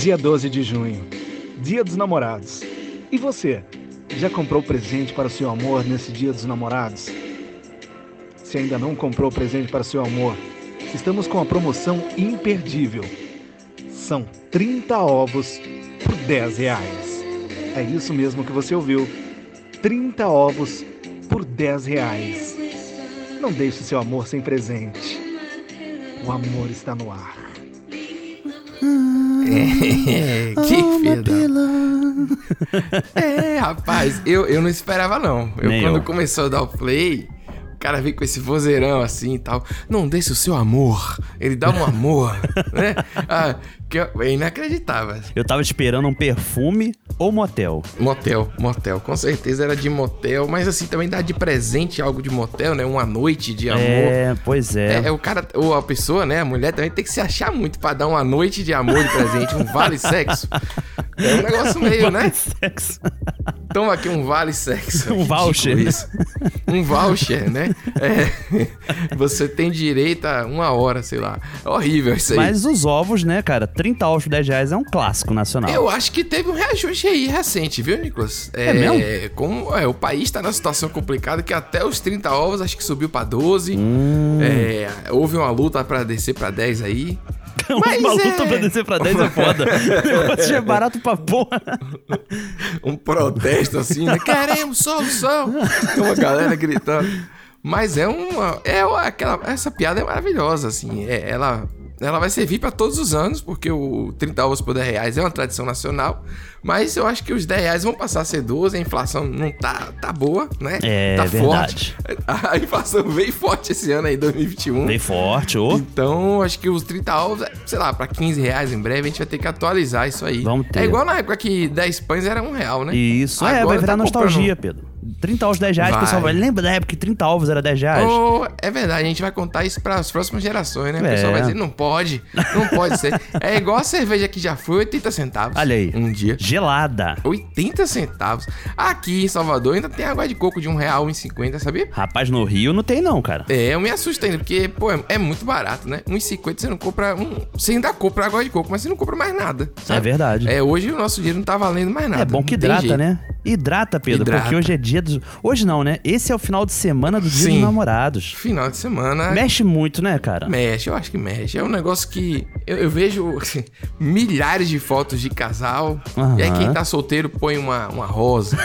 Dia 12 de junho, Dia dos Namorados. E você, já comprou presente para o seu amor nesse Dia dos Namorados? Se ainda não comprou presente para o seu amor, estamos com a promoção imperdível. São 30 ovos por 10 reais. É isso mesmo que você ouviu. 30 ovos por 10 reais. Não deixe seu amor sem presente. O amor está no ar. É, que filho. É, rapaz, eu, eu não esperava não. Eu, Nem quando eu. começou a dar o play, o cara veio com esse vozeirão assim e tal. Não deixe o seu amor. Ele dá um amor, né? Ah, que é inacreditável. Eu tava esperando um perfume ou motel. Motel, motel. Com certeza era de motel, mas assim, também dá de presente algo de motel, né? Uma noite de amor. É, pois é. É, é o cara, ou a pessoa, né? A mulher também tem que se achar muito pra dar uma noite de amor de presente, um vale sexo. É um negócio meio, né? Sexo. Toma aqui um vale sexo. Um voucher, isso. Um voucher, né? É. Você tem direito a uma hora, sei lá. É horrível isso aí. Mas os ovos, né, cara? 30 ovos por 10 reais é um clássico nacional. Eu acho que teve um reajuste aí recente, viu, Nicolas? É mesmo? Como é, o país tá numa situação complicada que até os 30 ovos acho que subiu pra 12. Hum. É, houve uma luta pra descer pra 10 aí. Mas Uma luta é- pra descer pra 10 é foda. O negócio é barato pra porra. um protesto assim, né? Queremos solução! Tem uma galera gritando. Mas é uma. É uma- aquela. Essa piada é maravilhosa, assim. É, ela. Ela vai servir pra todos os anos, porque o 30 ovos por 10 reais é uma tradição nacional. Mas eu acho que os 10 reais vão passar a ser 12, a inflação não tá, tá boa, né? É, tá verdade. forte. A inflação veio forte esse ano aí, 2021. Bem forte, ô. Então, acho que os 30 ovos, sei lá, pra 15 reais em breve, a gente vai ter que atualizar isso aí. Vamos ter. É igual na época que 10 pães era um real, né? Isso, é, Agora vai virar tá nostalgia, comprando- Pedro. 30 ovos, 10 reais, Vai. pessoal vai. Lembra da época que 30 ovos era 10 reais? Oh, é verdade, a gente vai contar isso para as próximas gerações, né? O É. pessoal vai dizer, não pode, não pode ser. É igual a cerveja que já foi 80 centavos. Olha aí. Um dia. Gelada. 80 centavos. Aqui em Salvador ainda tem água de coco de um real, 1,50, sabia? Rapaz, no Rio não tem não, cara. É, eu me assusto ainda, porque, pô, é, é muito barato, né? 1,50 você não compra. Um, você ainda compra água de coco, mas você não compra mais nada. sabe? É verdade. É, hoje o nosso dinheiro não tá valendo mais nada. É bom que hidrata, né? Hidrata, Pedro, Hidrata. porque hoje é dia dos. Hoje não, né? Esse é o final de semana do dia Sim. dos namorados. Final de semana. Mexe muito, né, cara? Mexe, eu acho que mexe. É um negócio que eu, eu vejo milhares de fotos de casal. E aí quem tá solteiro põe uma, uma rosa,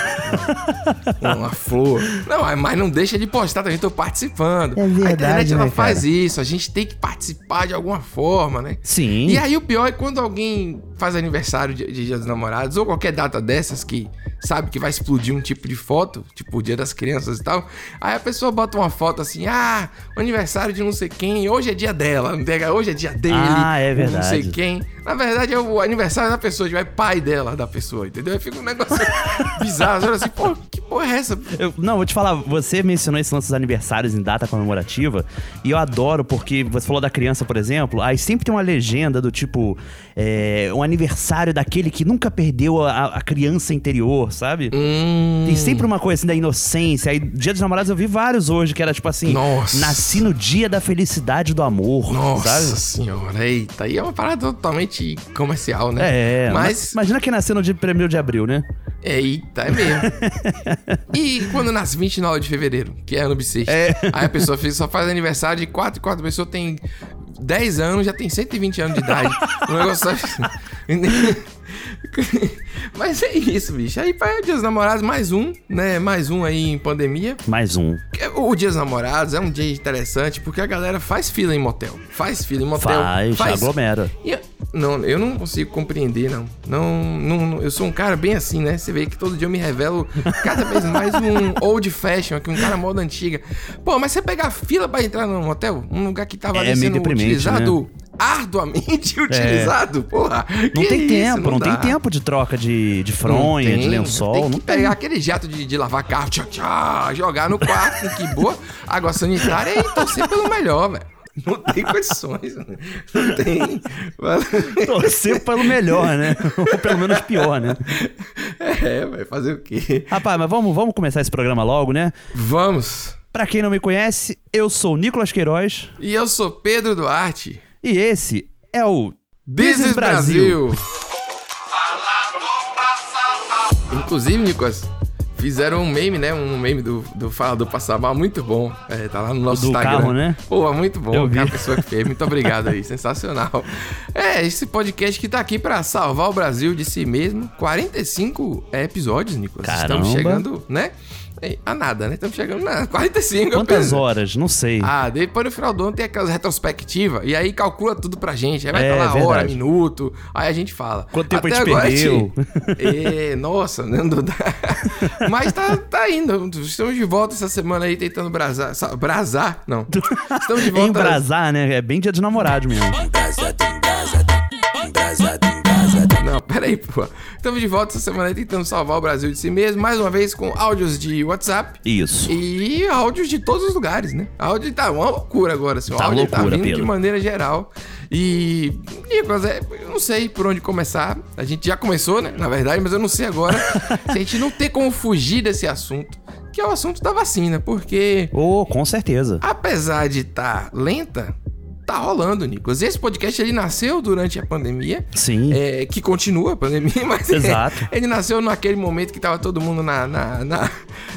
uma, uma flor. Não, mas não deixa de postar também, tô participando. É a verdade, internet ela né, faz cara? isso, a gente tem que participar de alguma forma, né? Sim. E aí o pior é quando alguém faz aniversário de, de Dia dos Namorados ou qualquer data dessas que sabe que vai explodir um tipo de foto, tipo o Dia das Crianças e tal. Aí a pessoa bota uma foto assim: "Ah, o aniversário de não sei quem, hoje é dia dela, hoje é dia dele". Ah, é ou Não sei verdade. quem. Na verdade é o aniversário da pessoa, é pai dela da pessoa, entendeu? Aí fica um negócio bizarro, você olha assim: "Pô, que porra é essa?" Eu- não, vou te falar, você mencionou esse lance dos aniversários em data comemorativa, e eu adoro porque você falou da criança, por exemplo, aí sempre tem uma legenda do tipo, é, um aniversário daquele que nunca perdeu a, a criança interior, sabe? Hum. Tem sempre uma coisa assim da inocência. Aí, Dia dos Namorados, eu vi vários hoje que era tipo assim: Nossa. Nasci no dia da felicidade do amor. Nossa sabe? senhora, eita, aí é uma parada totalmente comercial, né? É, mas Imagina quem nasceu no dia 1 de abril, né? Eita, é mesmo. e quando nasce 29 de fevereiro, que é ano bissexto? É. Aí a pessoa só faz aniversário de 4 e 4 pessoas tem 10 anos, já tem 120 anos de idade. um negócio assim. Mas é isso, bicho. Aí para Dia dos Namorados, mais um, né? Mais um aí em pandemia. Mais um. O Dia dos Namorados é um dia interessante porque a galera faz fila em motel. Faz fila em motel. Faz, aglomera. E não, eu não consigo compreender, não. não. Não, Eu sou um cara bem assim, né? Você vê que todo dia eu me revelo cada vez mais um old fashion, aqui, um cara moda antiga. Pô, mas você pegar fila pra entrar num motel, um lugar que tava É sendo utilizado arduamente utilizado, porra. Não tem isso, tempo, não, tem dá. tempo de troca de, de fronha, Não de tem. lençol. Tem que não pegar aquele jato de, de lavar carro, tchá, tchá, jogar no quarto, que boa. Água sanitária e torcer pelo melhor, velho. Não tem condições. Né? Não tem. Torcer pelo melhor, né? Ou pelo menos pior, né? É, vai fazer o quê? Rapaz, mas vamos, vamos começar esse programa logo, né? Vamos! Pra quem não me conhece, eu sou Nicolas Queiroz. E eu sou Pedro Duarte. E esse é o Business, Business Brasil. Brasil. Inclusive, Nicolas, fizeram um meme, né? Um meme do, do Falador Passar Mal, muito bom. É, tá lá no nosso Do Instagram. carro, né? Pô, muito bom. Eu vi. A pessoa que fez. Muito obrigado aí, sensacional. É, esse podcast que tá aqui pra salvar o Brasil de si mesmo. 45 episódios, Nicolas. Estamos Caramba. chegando, né? É, A nada, né? Estamos chegando na 45. eu Quantas horas? Não sei. Ah, depois no final do ano tem aquelas retrospectivas. E aí calcula tudo pra gente. Aí vai É, estar lá hora, verdade. minuto. Aí a gente fala. Quanto tempo a Até gente agora, perdeu? É, nossa, né? Não dá. Mas tá, tá indo. Estamos de volta essa semana aí tentando brasar. sa- Brasar? Não. Estamos de volta. Embrasar, né? É bem dia de namorado mesmo. Não, peraí, pô. Estamos de volta essa semana tentando salvar o Brasil de si mesmo. Mais uma vez com áudios de WhatsApp. Isso. E áudios de todos os lugares, né? Áudio tá uma loucura agora, assim. Tá áudio tá loucura, vindo de Pedro. maneira geral. E, Nicolas, é, eu não sei por onde começar. A gente já começou, né? Na verdade, mas eu não sei agora se a gente não tem como fugir desse assunto, que é o assunto da vacina. Porque, Oh, com certeza. apesar de estar lenta, tá rolando, Nicolas. Esse podcast, ele nasceu durante a pandemia. Sim. É, que continua a pandemia, mas Exato. ele nasceu naquele momento que tava todo mundo na, na, na,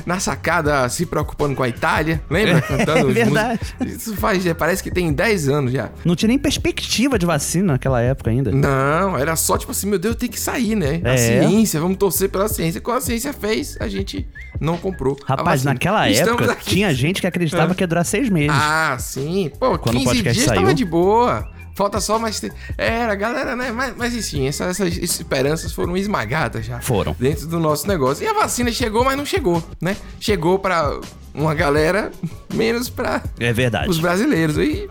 na sacada se preocupando com a Itália, lembra? Cantando os É verdade. músicos. Isso faz, parece que tem 10 anos já. Não tinha nem perspectiva de vacina naquela época ainda. Não, era só tipo assim, meu Deus, tem que sair, né? A É. ciência, vamos torcer pela ciência. Quando a ciência fez, a gente não comprou. a Rapaz, naquela Estamos época aqui. tinha gente que acreditava É. que ia durar seis meses. Ah, sim. Pô, Quando o 15 podcast dias saiu. Tava de boa. Falta só mais. te- Era, galera, né? Mas, mas enfim, essas, essas esperanças foram esmagadas já. Foram. Dentro do nosso negócio. E a vacina chegou, mas não chegou, né? Chegou pra uma galera, menos pra É verdade. os brasileiros. E,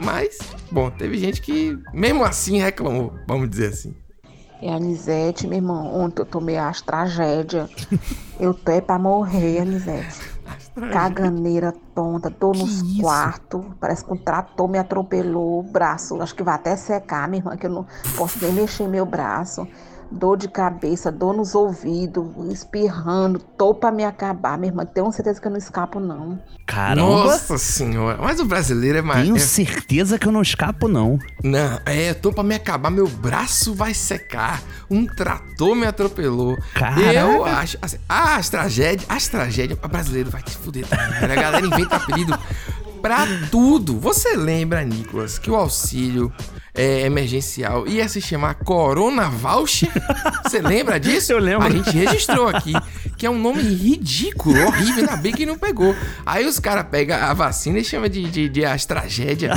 mas, bom, teve gente que mesmo assim reclamou, vamos dizer assim. A Anisete, meu irmão, ontem eu tomei as tragédia. Eu tô é pra morrer, Anisete. Caganeira tonta, tô nos quartos. Parece que um trator me atropelou o braço. Acho que vai até secar, minha irmã, que eu não posso nem mexer meu braço. Dor de cabeça, dor nos ouvidos, espirrando, tô pra me acabar, minha irmã. Tenho certeza que eu não escapo, não. Caramba. Nossa senhora. Mas o brasileiro é mais. Tenho é- certeza que eu não escapo, não. Não, é, tô pra me acabar, meu braço vai secar. Um trator me atropelou. Caraca. Eu acho. Assim, as tragédias, as tragédias, o brasileiro vai te fuder também. né? A galera inventa apelido pra tudo. Você lembra, Nicolas, que o auxílio é, emergencial ia se chamar Corona Voucher? Você lembra disso? Eu lembro. A gente registrou aqui, que é um nome ridículo, horrível, ainda bem que não pegou. Aí os caras pegam a vacina e chamam de, de, de as tragédias.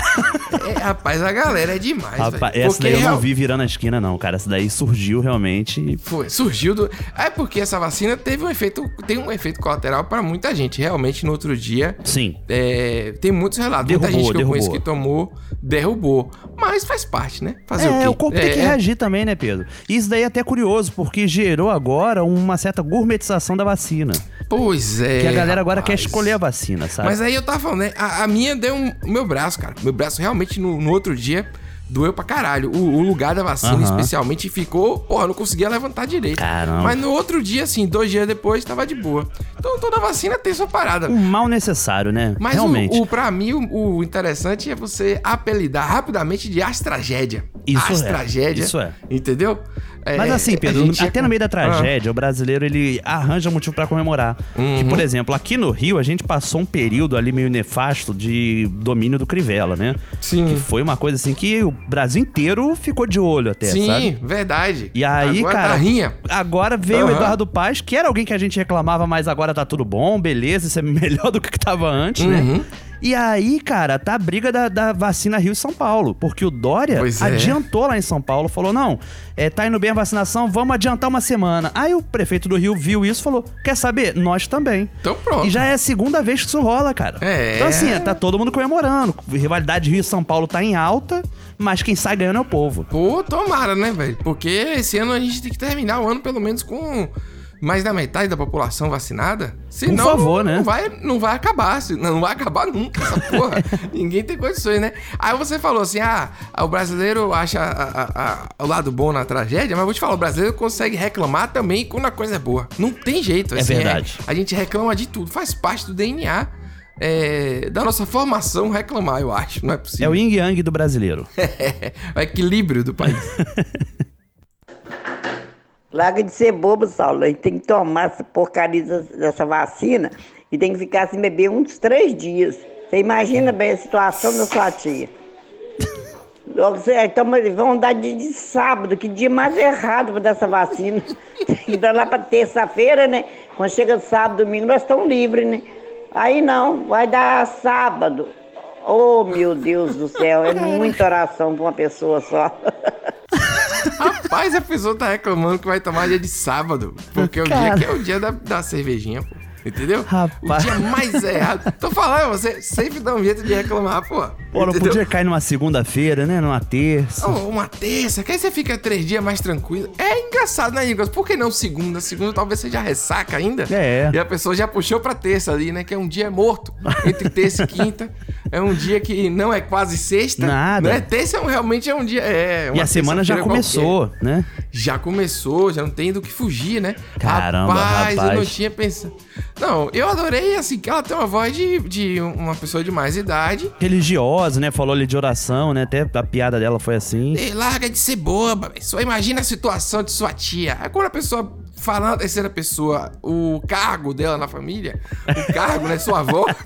É, rapaz, a galera é demais, Rapaz, essa Porque daí eu não real- vi virando a esquina, não, cara. Essa daí surgiu realmente. Foi, surgiu do. É porque essa vacina teve um efeito. Tem um efeito colateral pra muita gente. Realmente, no outro dia. Sim. é, tem muitos relatos. muita Derrubou, gente que eu conheço derrubou. que tomou, derrubou. Mas faz parte, né? Fazer o quê? É, o corpo tem que É, reagir também, né, Pedro? Isso daí é até curioso, porque gerou agora uma certa gourmetização da vacina. Pois é. que a galera agora quer escolher a vacina, sabe? Mas aí eu tava falando, né? A, a minha deu um, o meu braço, cara. Meu braço realmente no, no outro dia doeu pra caralho. O, o lugar da vacina, Aham. especialmente, ficou. Porra, não conseguia levantar direito. Caramba. Mas no outro dia, assim, dois dias depois, tava de boa. Então toda vacina tem sua parada. Um mal necessário, né? Mas realmente. o, o, pra mim, o, o interessante é você apelidar rapidamente de as tragédia. Isso é, tragédia. isso é. Entendeu? É, Mas assim, Pedro, gente até no meio da Ah. tragédia, o brasileiro ele arranja motivo pra comemorar. Que, Uhum. por exemplo, aqui no Rio a gente passou um período ali meio nefasto de domínio do Crivella, né? Sim. Que foi uma coisa assim que o Brasil inteiro ficou de olho até, Sim, sabe? verdade. E aí, Agora cara, tá rinha. agora veio o Aham. Eduardo Paz, que era alguém que a gente reclamava, mas agora tá tudo bom, beleza, isso é melhor do que que tava antes, Uhum. né? E aí, cara, tá a briga da, da vacina Rio e São Paulo, porque o Dória Pois é. adiantou lá em São Paulo, falou, não, é, tá indo bem a vacinação, vamos adiantar uma semana. Aí o prefeito do Rio viu isso e falou, quer saber? Nós também. Então pronto. E já é a segunda vez que isso rola, cara. É. Então assim, tá todo mundo comemorando. Rivalidade Rio e São Paulo tá em alta, mas quem sai ganhando é o povo. Pô, tomara, né, velho? Porque esse ano a gente tem que terminar o ano pelo menos com mais da metade da população vacinada. Senão, favor, não, né? Não vai, não vai acabar. se- Não, vai acabar nunca essa porra. Ninguém tem condições, né? Aí você falou assim: ah, o brasileiro acha a- a- a- o lado bom na tragédia, mas vou te falar: o brasileiro consegue reclamar também quando a coisa é boa. Não tem jeito. É assim, verdade. a gente reclama de tudo, faz parte do DNA. é, da nossa formação reclamar, eu acho. Não é É possível. o yin yang do brasileiro. o equilíbrio do país. Larga de ser bobo, Saulo. A gente tem que tomar essa porcaria dessa vacina e tem que ficar sem beber uns três dias. Você imagina bem a situação da sua tia. Então, vão dar dia de sábado, que dia mais errado para dessa vacina. Tem que dar lá para terça-feira, né? Quando chega sábado, domingo, nós estamos livres, né? Aí não, vai dar sábado. Oh, meu Deus do céu, é muita oração para uma pessoa só. Rapaz, a pessoa tá reclamando que vai tomar dia de sábado. Porque o dia que é o dia da, da cervejinha, pô. Entendeu? Rapaz. O dia mais errado. Tô falando, você sempre dá um jeito de reclamar, pô. Pô, não podia cair numa segunda-feira, né? Numa terça. Oh, uma terça, que aí você fica três dias mais tranquilo. É engraçado, né, Igor? Por que não segunda? Segunda talvez você já ressaca ainda. É. E a pessoa já puxou pra terça ali, né? Que é um dia morto. Entre terça e quinta. É um dia que não é quase sexta. Nada. Né? Terça é realmente é um dia. É e a semana já começou, qualquer. né? Já começou, já não tem do que fugir, né? Caramba, rapaz, rapaz. eu não tinha pensado. Não, eu adorei, assim, que ela tem uma voz de, de uma pessoa de mais idade. Religiosa, né? Falou ali de oração, né? Até a piada dela foi assim. Ei, larga de ser boba, só imagina a situação de sua tia. Aí quando a pessoa falar na terceira pessoa o cargo dela na família, o cargo, né? Sua avó.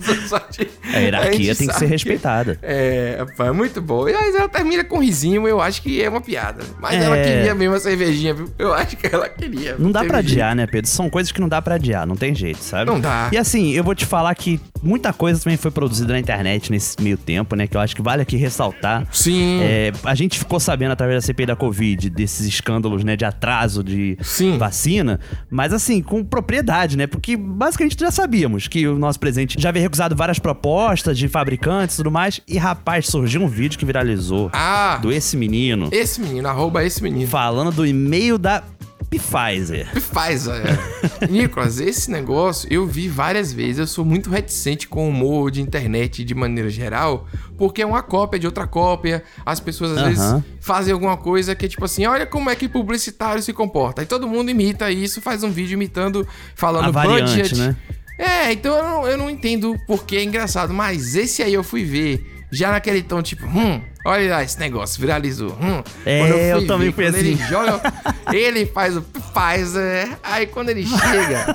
A hierarquia a tem que ser respeitada. Que, é, é muito bom. E aí ela termina com um risinho, eu acho que é uma piada. Mas é... ela queria mesmo a cervejinha, viu? Eu acho que ela queria. Não dá pra adiar, né, Pedro? São coisas que não dá pra adiar, não tem jeito, sabe? Não dá. E assim, eu vou te falar que muita coisa também foi produzida na internet nesse meio tempo, né? Que eu acho que vale aqui ressaltar. Sim. É, a gente ficou sabendo através da CPI da Covid desses escândalos, né? De atraso de Sim. vacina. Mas assim, com propriedade, né? Porque basicamente já sabíamos que o nosso presidente já havia recusado várias propostas de fabricantes e tudo mais. E rapaz, surgiu um vídeo que viralizou. Ah! Do esse menino. Esse menino, arroba esse menino. Falando do e-mail da Pfizer. Pfizer. É. Nicolas, esse negócio eu vi várias vezes. Eu sou muito reticente com o humor de internet de maneira geral, porque é uma cópia de outra cópia. As pessoas às uh -huh. vezes fazem alguma coisa que é tipo assim: olha como é que publicitário se comporta. Aí todo mundo imita isso, faz um vídeo imitando, falando A variante, budget. Né? É, então eu não, eu não entendo porque é engraçado. Mas esse aí eu fui ver já naquele tom tipo, hum, olha lá esse negócio, viralizou. Hum. É, eu, eu ver, também fui assim. Ele joga, ele faz o Pfizer, aí quando ele chega.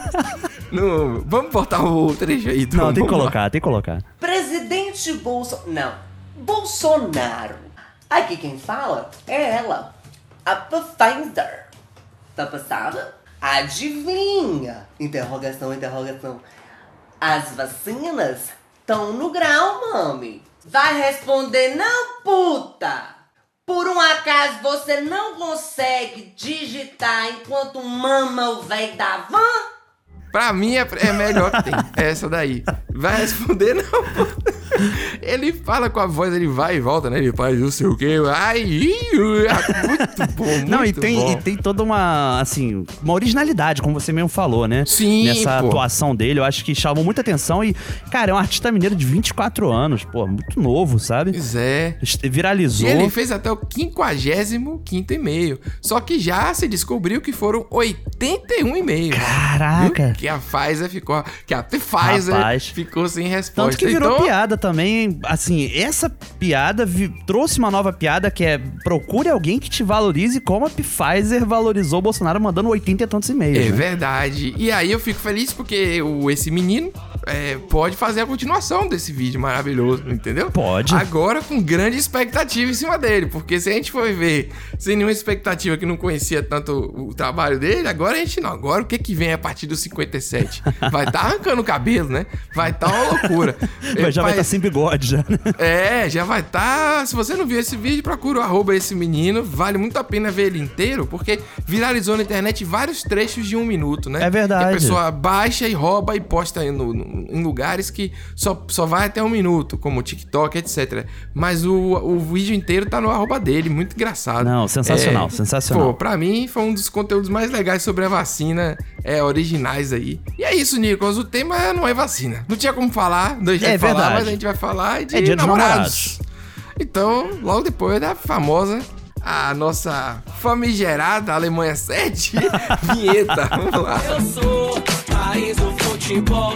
no, vamos botar o trecho aí, Não, tem que colocar, lá. tem que colocar. Presidente Bolsonaro. Não, Bolsonaro. Aqui quem fala é ela, a Pfizer. Tá passada? Adivinha? Interrogação, interrogação. As vacinas estão no grau, mami. Vai responder não, puta! Por um acaso você não consegue digitar enquanto mama o velho da van? Pra mim é, é melhor que tem. essa daí. Vai responder, não. Ele fala com a voz, ele vai e volta, né? Ele faz não sei o quê. Ai, muito bom, muito Não, e tem, bom. e tem toda uma, assim, uma originalidade, como você mesmo falou, né? Sim, Nessa pô. atuação dele, eu acho que chamou muita atenção e, cara, é um artista mineiro de 24 anos, pô, muito novo, sabe? Pois é. Viralizou. E ele fez até o 55 e-mail. Só que já se descobriu que foram 81 e-mails. Caraca! Viu? Que a Pfizer ficou. Que a Pfizer Rapaz. ficou sem resposta. Tanto que virou então... piada também. Assim, essa piada vi... trouxe uma nova piada que é procure alguém que te valorize como a Pfizer valorizou o Bolsonaro mandando 80 e tantos e-mails. É né? verdade. E aí eu fico feliz porque o, esse menino é, pode fazer a continuação desse vídeo maravilhoso, entendeu? Pode. Agora com grande expectativa em cima dele, porque se a gente for ver sem nenhuma expectativa que não conhecia tanto o trabalho dele, agora a gente não. Agora o que que vem a partir dos 57? Vai estar tá arrancando o cabelo, né? Vai estar tá uma loucura. Mas já vai estar tá sem bigode já. Né? É, já vai estar. Tá... Se você não viu esse vídeo, procura o arroba esse menino. Vale muito a pena ver ele inteiro, porque viralizou na internet vários trechos de um minuto, né? É verdade. Que a pessoa baixa e rouba e posta no em lugares que só, só vai até um minuto, como TikTok, etc. Mas o, o vídeo inteiro tá no arroba dele, muito engraçado. Não, sensacional, é, sensacional. Pô, pra mim foi um dos conteúdos mais legais sobre a vacina é, originais aí. E é isso, Nicolas, o tema não é vacina. Não tinha como falar, não é falar, verdade. mas a gente vai falar de é dia namorados. namorados. Então, logo depois da famosa a nossa famigerada Alemanha 7 vinheta. Vamos lá. Eu sou país do futebol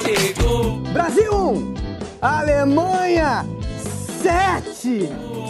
Brasil 1, Alemanha 7.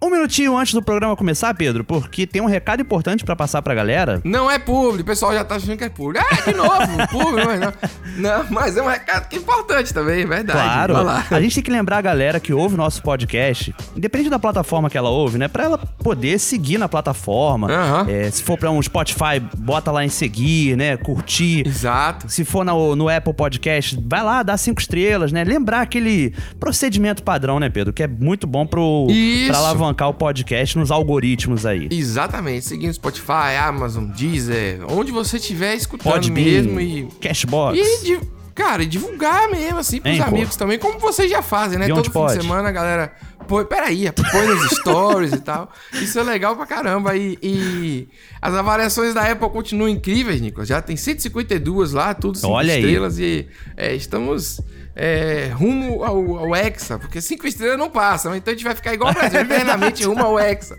Um minutinho antes do programa começar, Pedro, porque tem um recado importante pra passar pra galera. Não é público, o pessoal já tá achando que é público. Ah, de novo, público, mas não. Não, mas é um recado que é importante também, é verdade. Claro. A gente tem que lembrar a galera que ouve o nosso podcast, independente da plataforma que ela ouve, né? Pra ela poder seguir na plataforma. Aham. É, se for pra um Spotify, bota lá em seguir, né? Curtir. Exato. Se for no, no Apple Podcast, vai lá, dá cinco estrelas, né? Lembrar aquele procedimento padrão, né, Pedro? Que é muito bom pro, Isso. pra alavancar o podcast nos algoritmos aí. Exatamente, seguindo Spotify, Amazon, Deezer, onde você estiver escutando Podbean, mesmo e. Cashbox. E, cara, e divulgar mesmo, assim, pros Anchor. amigos também, como vocês já fazem, né? Todo fim de pode? semana a galera. Põe, peraí, põe nos stories e tal. Isso é legal pra caramba. E, e as avaliações da Apple continuam incríveis, Nicolas. Já tem 152 lá, tudo 5 Olha aí. estrelas. E é, estamos é, rumo ao, ao Hexa, porque 5 estrelas não passam. Então a gente vai ficar igual o Brasil, eternamente rumo ao Hexa.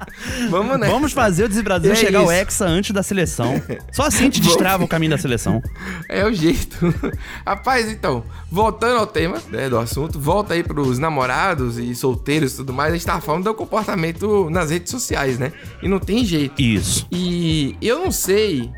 Vamos, né? Vamos fazer o Desbrasil É chegar ao isso. Hexa antes da seleção. Só assim a gente destrava o caminho da seleção. É o jeito. Rapaz, então, voltando ao tema né, do assunto, volta aí pros namorados e solteiros tudo mais, a gente tava falando do comportamento nas redes sociais, né? E não tem jeito. Isso. E eu não sei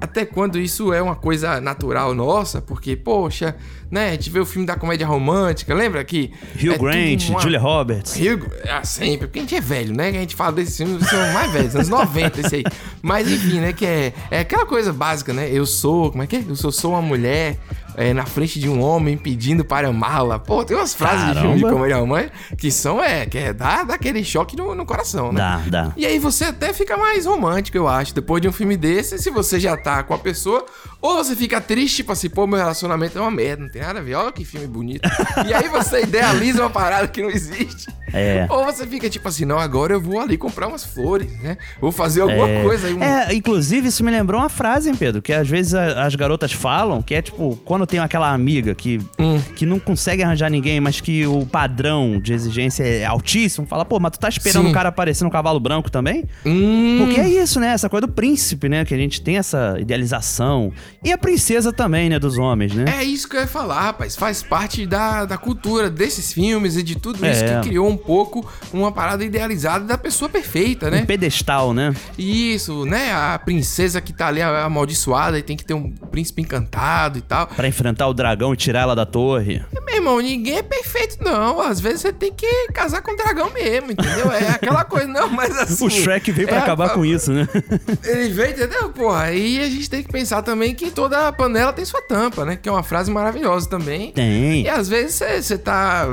até quando isso é uma coisa natural nossa, porque, poxa, né, a gente vê o filme da comédia romântica, lembra que... Hugh é Grant, uma- Julia Roberts. Hugh, ah, sempre, porque a gente é velho, né? Que a gente fala desses filmes, são mais velhos, anos 90, esse aí. Mas enfim, né? Que é, é aquela coisa básica, né? Eu sou, como é que é? Eu sou, sou uma mulher é, na frente de um homem pedindo para amá-la. Pô, tem umas frases de filme de Caramba. comédia romântica que são, é, que é, dá, dá aquele choque no, no coração, né? Dá, dá. E aí você até fica mais romântico, eu acho, depois de um filme desse, se você já tá com a pessoa, ou você fica triste, tipo assim, pô, meu relacionamento é uma merda, não tem nada a ver, olha que filme bonito. e aí você idealiza uma parada que não existe. É. Ou você fica tipo assim, não, agora eu vou ali comprar umas flores, né? Vou fazer alguma É. coisa. Um... É, inclusive isso me lembrou uma frase, hein, Pedro? Que às vezes as garotas falam, que é tipo, quando tem aquela amiga que, Hum. que não consegue arranjar ninguém, mas que o padrão de exigência é altíssimo, fala, pô, mas tu tá esperando Sim. o cara aparecer no cavalo branco também? Hum, Porque é isso, né? Essa coisa do príncipe, né? Que a gente tem essa idealização. E a princesa também, né? Dos homens, né? É isso que eu ia falar, rapaz. Faz parte da, da cultura desses filmes e de tudo isso É. que criou um pouco uma parada idealizada da pessoa perfeita, né? Um pedestal, né? Isso, né? A princesa que tá ali amaldiçoada e tem que ter um príncipe encantado e tal. Pra enfrentar o dragão e tirar ela da torre. Meu irmão, ninguém é perfeito, não. Às vezes você tem que casar com o dragão mesmo, entendeu? É aquela coisa, não, mas assim. O Shrek veio pra é, acabar com isso, né? Ele veio, entendeu? Porra, aí a gente tem que pensar também que toda panela tem sua tampa, né? Que é uma frase maravilhosa também. Tem. E às vezes você- tá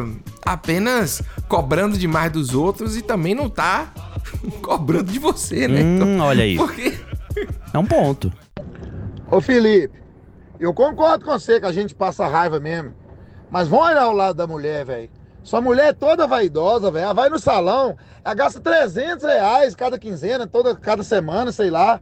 apenas cobrando demais dos outros e também não tá cobrando de você, né? Hum, olha aí. Porque. É um ponto. Ô Felipe, eu concordo com você que a gente passa raiva mesmo. Mas vamos olhar o lado da mulher, velho. Sua mulher é toda vaidosa, velho. Ela vai no salão, ela gasta 300 reais cada quinzena, toda, cada semana, sei lá.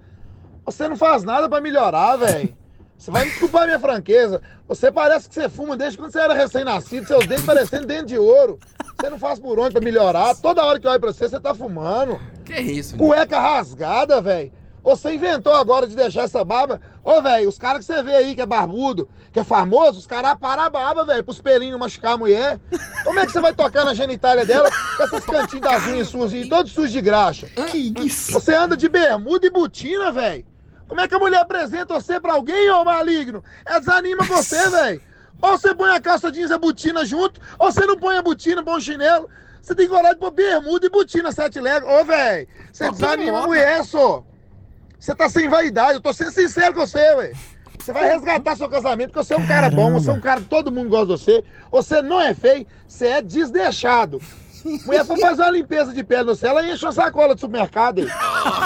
Você não faz nada pra melhorar, velho. Você vai me desculpar a minha franqueza. Você parece que você fuma desde quando você era recém-nascido, seus dentes parecendo dente de ouro. Você não faz por onde pra melhorar. Toda hora que eu olho pra você, você tá fumando. Que isso? Cueca rasgada, velho. Você inventou agora de deixar essa barba. Ô, velho, os caras que você vê aí que é barbudo, que é famoso, os caras param a barba, velho, pros pelinhos machucar a mulher. Como é que você vai tocar na genitália dela com esses cantinhos das unhas suas aí, todos sujos de graxa? Que isso? Você anda de bermuda e botina, velho. Como é que a mulher apresenta você pra alguém, ô maligno? É desanima você, velho. Ou você põe a calça jeans e a botina junto, ou você não põe a botina, põe um chinelo. Você tem coragem de pôr bermuda e botina sete legos. Ô, velho, você desanima a mulher, só. Você tá sem vaidade, eu tô sendo sincero com você, velho. Você vai resgatar seu casamento, porque você é um cara bom, você é um cara que todo mundo gosta de você. Você não é feio, você é desdeixado. Mulher for fazer uma limpeza de pele no céu, ela enche uma sacola de supermercado aí.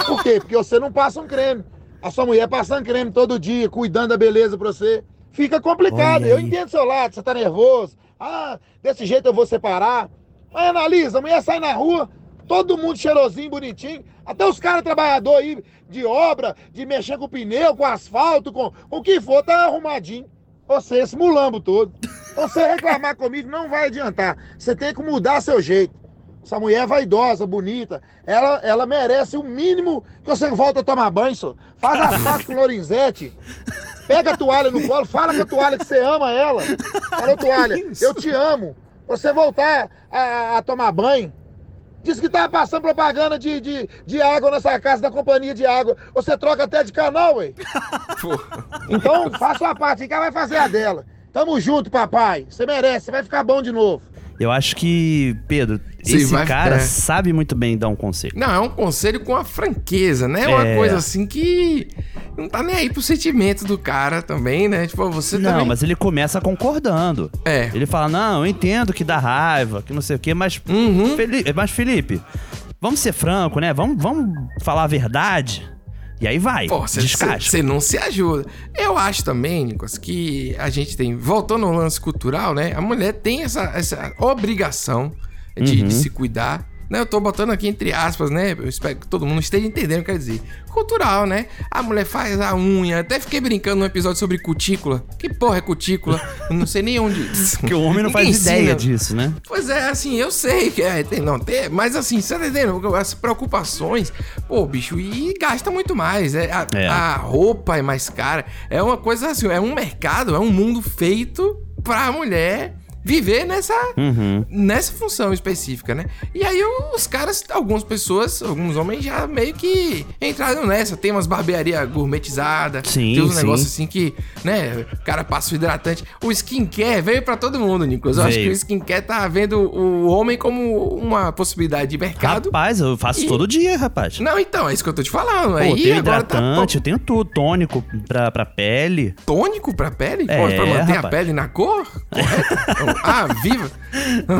Por quê? Porque você não passa um creme. A sua mulher passando creme todo dia, cuidando da beleza pra você. Fica complicado. Eu entendo seu lado, você tá nervoso. Ah, desse jeito eu vou separar. Mas analisa, a mulher sai na rua, todo mundo cheirosinho, bonitinho. Até os caras trabalhadores aí de obra, de mexer com pneu, com asfalto, com, o que for, tá arrumadinho. Você, esse mulambo todo. Você reclamar comigo não vai adiantar. Você tem que mudar seu jeito. Essa mulher é vaidosa, bonita. Ela, ela merece o mínimo que você volta a tomar banho, senhor. Faz as pazes com o Lorenzetti. Pega a toalha no colo, fala com a toalha que você ama ela. Fala, toalha, eu te amo. Você voltar a- a tomar banho. Disse que tava passando propaganda de, de, de água nessa casa da companhia de água. Você troca até de canal, ué. Então, faça a parte aí que ela vai fazer a dela. Tamo junto, papai. Você merece, você vai ficar bom de novo. Eu acho que, Pedro, Sim, esse vai- cara é. sabe muito bem dar um conselho. Não, é um conselho com a franqueza, né? Uma É. coisa assim que não tá nem aí pro sentimento do cara também, né? Tipo, você Não, também... mas ele começa concordando. É. Ele fala, não, eu entendo que dá raiva, que não sei o quê, mas, Uhum. Felipe, mas Felipe, vamos ser franco, né? Vamos, vamos falar a verdade. E aí vai, Pô, você descasca. não se ajuda. Eu acho também, Nicolas, que a gente tem, voltando ao lance cultural, né? A mulher tem essa, essa obrigação de, Uhum. de se cuidar. Né? Eu tô botando aqui entre aspas, né? Eu espero que todo mundo esteja entendendo o que quer dizer. Cultural, né? A mulher faz a unha. Até fiquei brincando num episódio sobre cutícula. Que porra é cutícula? Eu não sei nem onde. Porque o homem não faz Ninguém ideia ensina. disso, né? Pois é, assim, eu sei que é, tem, não tem, mas assim, você tá entendendo? As preocupações, pô, bicho, e gasta muito mais. É, a, É. a roupa é mais cara. É uma coisa assim, é um mercado, é um mundo feito pra mulher viver nessa, Uhum. nessa função específica, né? E aí os caras, algumas pessoas, alguns homens já meio que entraram nessa. Tem umas barbearias gourmetizadas, Sim, tem uns sim. negócios assim que, né, o cara passa o hidratante. O skincare veio pra todo mundo, Nicolas. Eu acho que Veio. o skincare tá vendo o homem como uma possibilidade de mercado. Rapaz, eu faço E- todo dia, rapaz. Não, então, é isso que eu tô te falando. Pô, aí eu tenho agora tá hidratante, eu tenho tudo, tônico pra, pra pele. tônico pra pele? É, Pô, pra manter a rapaz. pele na cor? Correto? ah, viva!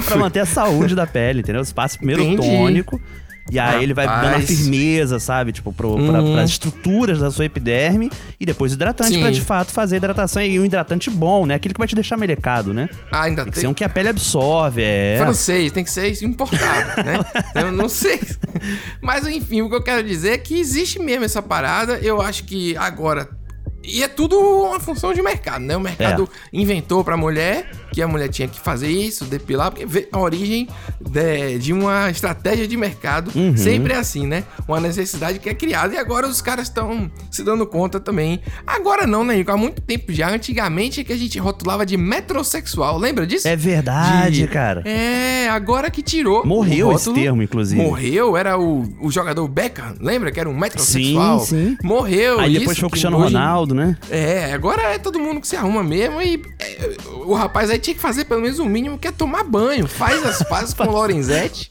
pra manter a saúde da pele, entendeu? Você passa primeiro Entendi. tônico. E aí ele vai dando a Rapaz. firmeza, sabe? Tipo, pro, pra, Uhum. pras estruturas da sua epiderme. E depois o hidratante Sim. pra de fato fazer a hidratação. E um hidratante bom, né? Aquele que vai te deixar melecado, né? Ah, ainda Tem que tem. ser um que a pele absorve, é. Francês, tem que ser importado, né? Eu não sei. Mas enfim, o que eu quero dizer é que existe mesmo essa parada. Eu acho que agora. E é tudo uma função de mercado, né? O mercado inventou pra mulher que a mulher tinha que fazer isso, depilar, porque a origem de, de uma estratégia de mercado Uhum. sempre é assim, né? Uma necessidade que é criada e agora os caras estão se dando conta também. Agora não, né, Nico? Há muito tempo já. Antigamente é que a gente rotulava de metrosexual, lembra disso? É verdade, De- cara. É, agora que tirou. Morreu esse termo, inclusive. Morreu, era o, o jogador Beckham, lembra? Que era um metrosexual. Sim, sim. Morreu. Aí depois foi o Cristiano Ronaldo, né? É, agora é todo mundo que se arruma mesmo e é, o rapaz aí tinha que fazer pelo menos o mínimo que é tomar banho. Faz as pazes com o Lorenzetti.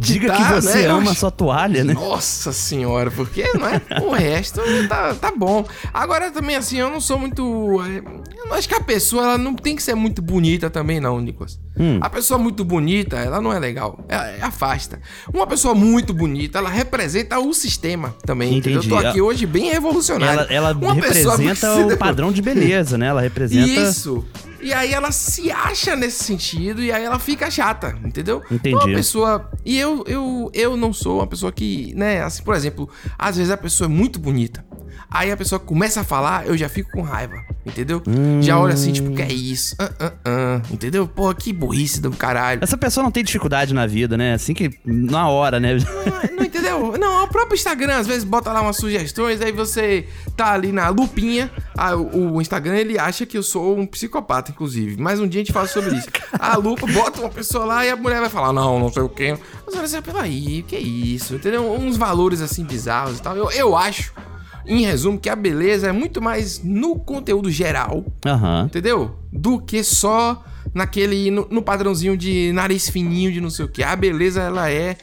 Diga Tá, que você né? Ama sua toalha, né? Nossa senhora, porque não é? O resto tá, tá bom. Agora também, assim, eu não sou muito. é, eu acho que a pessoa ela não tem que ser muito bonita também, não, Nicolas. Hum. A pessoa muito bonita, ela não é legal. É, é afasta. Uma pessoa muito bonita, ela representa o sistema também. entendeu? Entendi. Eu tô aqui hoje bem revolucionário. Ela, ela Uma representa o padrão de beleza, né? Ela representa. Isso. E aí ela se acha nesse sentido e aí ela fica chata, entendeu? Entendi. Então, Uma pessoa. E eu, eu, eu não sou uma pessoa que, né, assim, por exemplo, às vezes a pessoa é muito bonita. Aí a pessoa começa a falar, eu já fico com raiva, entendeu? Já olha assim, tipo, que é isso? Ah, ah, ah, entendeu? Pô, que burrice do caralho. Essa pessoa não tem dificuldade na vida, né? Assim que na hora, né? Não, não entendeu? Não, o próprio Instagram às vezes bota lá umas sugestões, aí você tá ali na lupinha. Ah, o, o Instagram ele acha que eu sou um psicopata, inclusive. Mas um dia a gente fala sobre isso. A lupa bota uma pessoa lá e a mulher vai falar, não, não sei o quê. Mas olha assim, peraí, que isso? Entendeu? Uns valores assim bizarros e tal. Eu, eu acho, em resumo, que a beleza é muito mais no conteúdo geral Aham. entendeu? Do que só naquele no, no padrãozinho de nariz fininho de não sei o que. A beleza ela é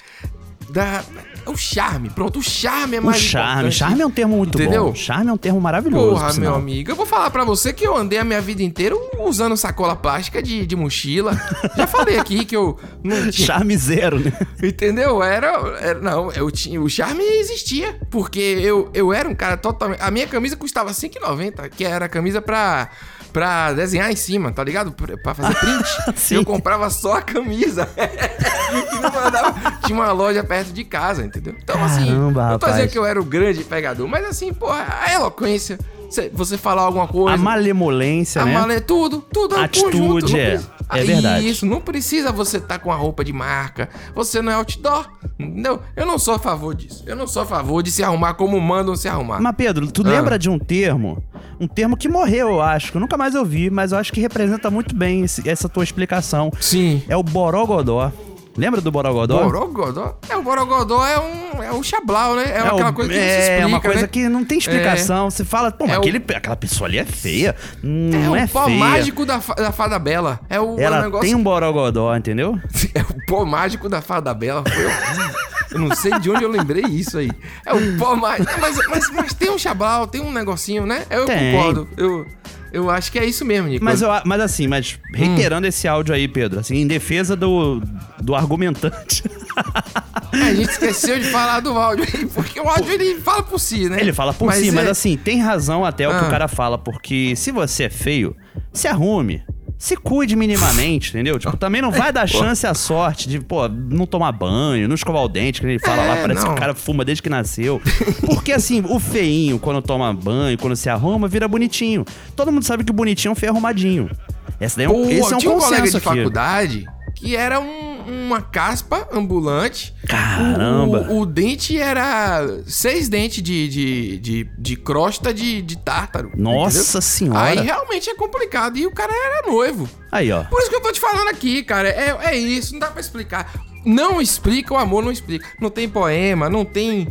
da o charme. Pronto, o charme é O mais charme. importante. Charme é um termo muito Entendeu? bom. Charme é um termo maravilhoso. Porra, por meu amigo, eu vou falar pra você que eu andei a minha vida inteira usando sacola plástica de, de mochila. Já falei aqui que eu não tinha, Charme zero, né? Entendeu? Era, era- Não, eu tinha. O charme existia. Porque eu, eu era um cara totalmente. A minha camisa custava 5,90, que era a camisa pra. Pra desenhar em cima, tá ligado? Pra fazer print. Eu comprava só a camisa. Tinha uma loja perto de casa, entendeu? Então, assim, Caramba, não tô rapaz. dizendo que eu era o grande pegador, mas assim, pô, a eloquência Você, falar alguma coisa. A malemolência, A né? male- tudo, tudo é um Atitude, conjunto, é. É verdade. Isso, não precisa você estar com a roupa de marca. Você não é outdoor, entendeu? Eu não sou a favor disso. Eu não sou a favor de se arrumar como mandam se arrumar. Mas, Pedro, tu Ah. lembra de um termo? Um termo que morreu, eu acho. Que eu nunca mais ouvi, mas eu acho que representa muito bem esse- essa tua explicação. Sim. É o borogodó. Lembra do borogodó? Borogodó? É, o Borogodó é um, é um chablau, né? É, aquela o- coisa que não se é explica, uma coisa né? que não tem explicação. Você fala, pô, mas É o- aquele, aquela pessoa ali é feia. Hum, É não o é, pó feia. mágico da, da Fada Bela. É o, é o Ela negócio... tem um borogodó, entendeu? É o pó mágico da Fada Bela. Foi horrível. Eu não sei de onde eu lembrei isso aí. É o pó mágico. Mas, mas, mas tem um chablau, tem um negocinho, né? Eu Tem. concordo. Eu, eu acho que é isso mesmo, Nico. Mas, eu, mas assim, mas reiterando Hum. esse áudio aí, Pedro, assim, em defesa do, do argumentante. A gente esqueceu de falar do áudio aí, porque o áudio ele fala por si, né? Ele fala por si, é- mas assim, tem razão até o que Ah. o cara fala, porque se você é feio, se arrume. Se cuide minimamente, entendeu? Tipo, também não vai dar Pô. chance à sorte de, pô, não tomar banho, não escovar o dente, que ele fala lá, É, parece não. que o cara fuma desde que nasceu. Porque assim, o feinho, quando toma banho, quando se arruma, vira bonitinho. Todo mundo sabe que o bonitinho é um feio arrumadinho. Essa daí é um, Pô, esse é um tinha um colega de aqui. faculdade que era um- uma caspa ambulante. Caramba. O, o- dente era seis dentes de, de, de, de crosta de, de tártaro. Nossa entendeu? senhora. Aí realmente é complicado. E o cara era noivo. Aí, ó. Por isso que eu tô te falando aqui, cara. É, é isso, não dá pra explicar. Não explica, o amor não explica. Não tem poema, não tem.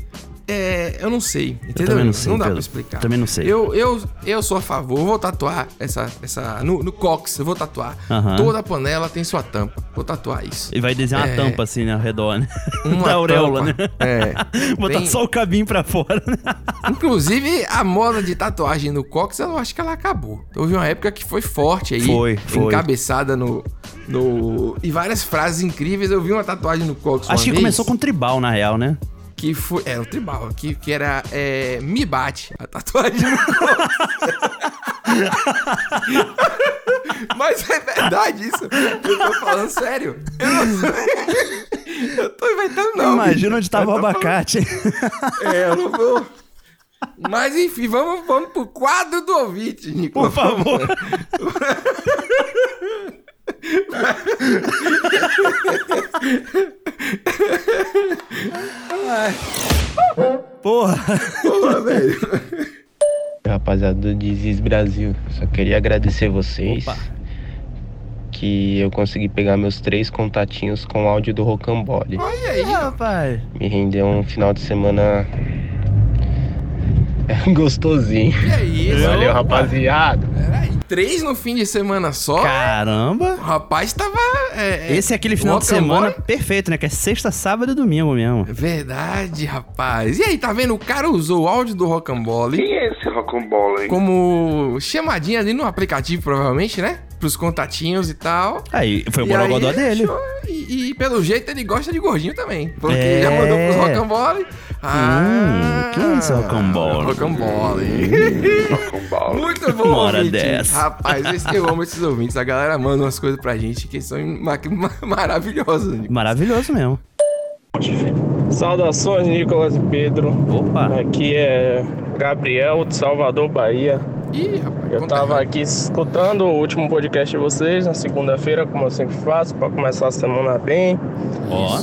É, eu não sei, entendeu? também não sei, dá pra Pedro. explicar. Também não sei. Eu, eu, eu sou a favor, vou tatuar essa. essa no, no cox, eu vou tatuar. Aham. Toda panela tem sua tampa. Vou tatuar isso. E vai desenhar É. uma tampa assim, né, ao redor, né? Uma da auréola, tampa. né? É. Botar Tem- só o cabinho pra fora, né? Inclusive, a moda de tatuagem no cox, eu acho que ela acabou. Houve uma época que foi forte aí. Foi, foi. Encabeçada no. no e várias frases incríveis. Eu vi uma tatuagem no cox. Acho que vez, começou com tribal, na real, né? Que foi. Era o tribal, que, que era. É, me bate. A tatuagem no. Mas é verdade isso. Eu tô falando sério. Eu, não... eu tô inventando, não. Imagina onde tava o abacate. falando- É, eu não vou. Mas enfim, vamos, vamos pro quadro do ouvinte, Nico. Por favor. Porra. Porra, velho. Rapaziada do Dizis Brasil, só queria agradecer vocês que eu consegui pegar meus três contatinhos com o áudio do Rocambole. Olha aí, rapaz. Me rendeu um final de semana gostosinho. Que é isso? Valeu, Opa. rapaziada. Peraí, três no fim de semana só? Caramba. O rapaz tava. é, Esse é aquele final de semana perfeito, né? Que é sexta, sábado e domingo mesmo. Verdade, rapaz. E aí, tá vendo? O cara usou o áudio do Rocambole. Quem é esse Rocambole? Como chamadinha ali no aplicativo, provavelmente, né? Pros contatinhos e tal. Aí, foi o borogodó ele dele. achou- E, e pelo jeito ele gosta de gordinho também. Porque É. já mandou pros Rocambole. Ah, quem é esse Rocambole? Rocambole. Muito bom, Uma hora ouvinte. dessa. Rapaz, esse- eu amo esses ouvintes. A galera manda umas coisas pra gente que são ma- ma- maravilhosas. Nico. Maravilhoso mesmo. Saudações, Nicolas e Pedro. Opa. Aqui é Gabriel de Salvador, Bahia. Ih, rapaz. Eu tava aqui escutando o último podcast de vocês na segunda-feira, como eu sempre faço, pra começar a semana bem. Ó.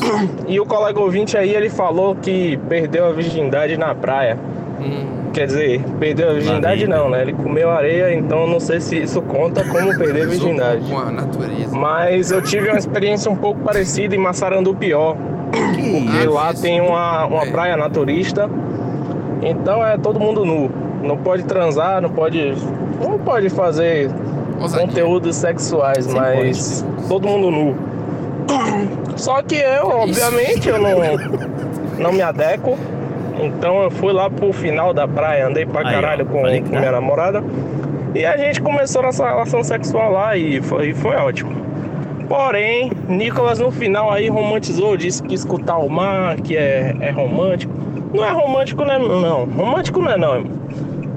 E o colega ouvinte aí, ele falou que perdeu a virgindade na praia. Hum. Quer dizer, perdeu a virgindade não, né? Ele comeu areia, então eu não sei se isso conta como perder a virgindade. Com a natureza. Mas eu tive uma experiência um pouco parecida em Massarandupió. Porque lá tem uma, uma praia naturista. Então é todo mundo nu. Não pode transar, não pode. Não pode fazer conteúdos sexuais, mas todo mundo nu. Só que eu, obviamente, eu não, não me adequo. Então eu fui lá pro final da praia, andei pra Aí, ó, caralho com, que com tá. minha namorada. E a gente começou nossa relação sexual lá e foi, foi ótimo. Porém, Nicolas no final aí romantizou, disse que escutar o mar, que é, é romântico. Não é romântico, né? Não, romântico não é não.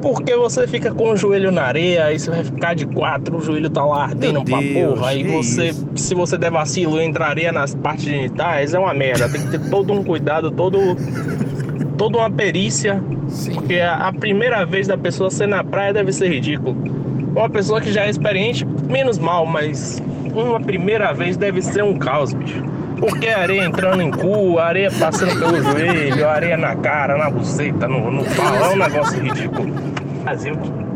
Porque você fica com o joelho na areia, aí você vai ficar de quatro, o joelho tá lá ardendo pra porra. Aí você, isso? se você der vacilo e entraria nas partes genitais, é uma merda. Tem que ter todo um cuidado, todo toda uma perícia. Porque a, a primeira vez da pessoa ser na praia deve ser ridículo. Uma pessoa que já é experiente, menos mal, mas uma primeira vez deve ser um caos, bicho. Porque a areia entrando em cu, a areia passando pelo joelho, a areia na cara, na buceta, no, no pau, é um negócio ridículo.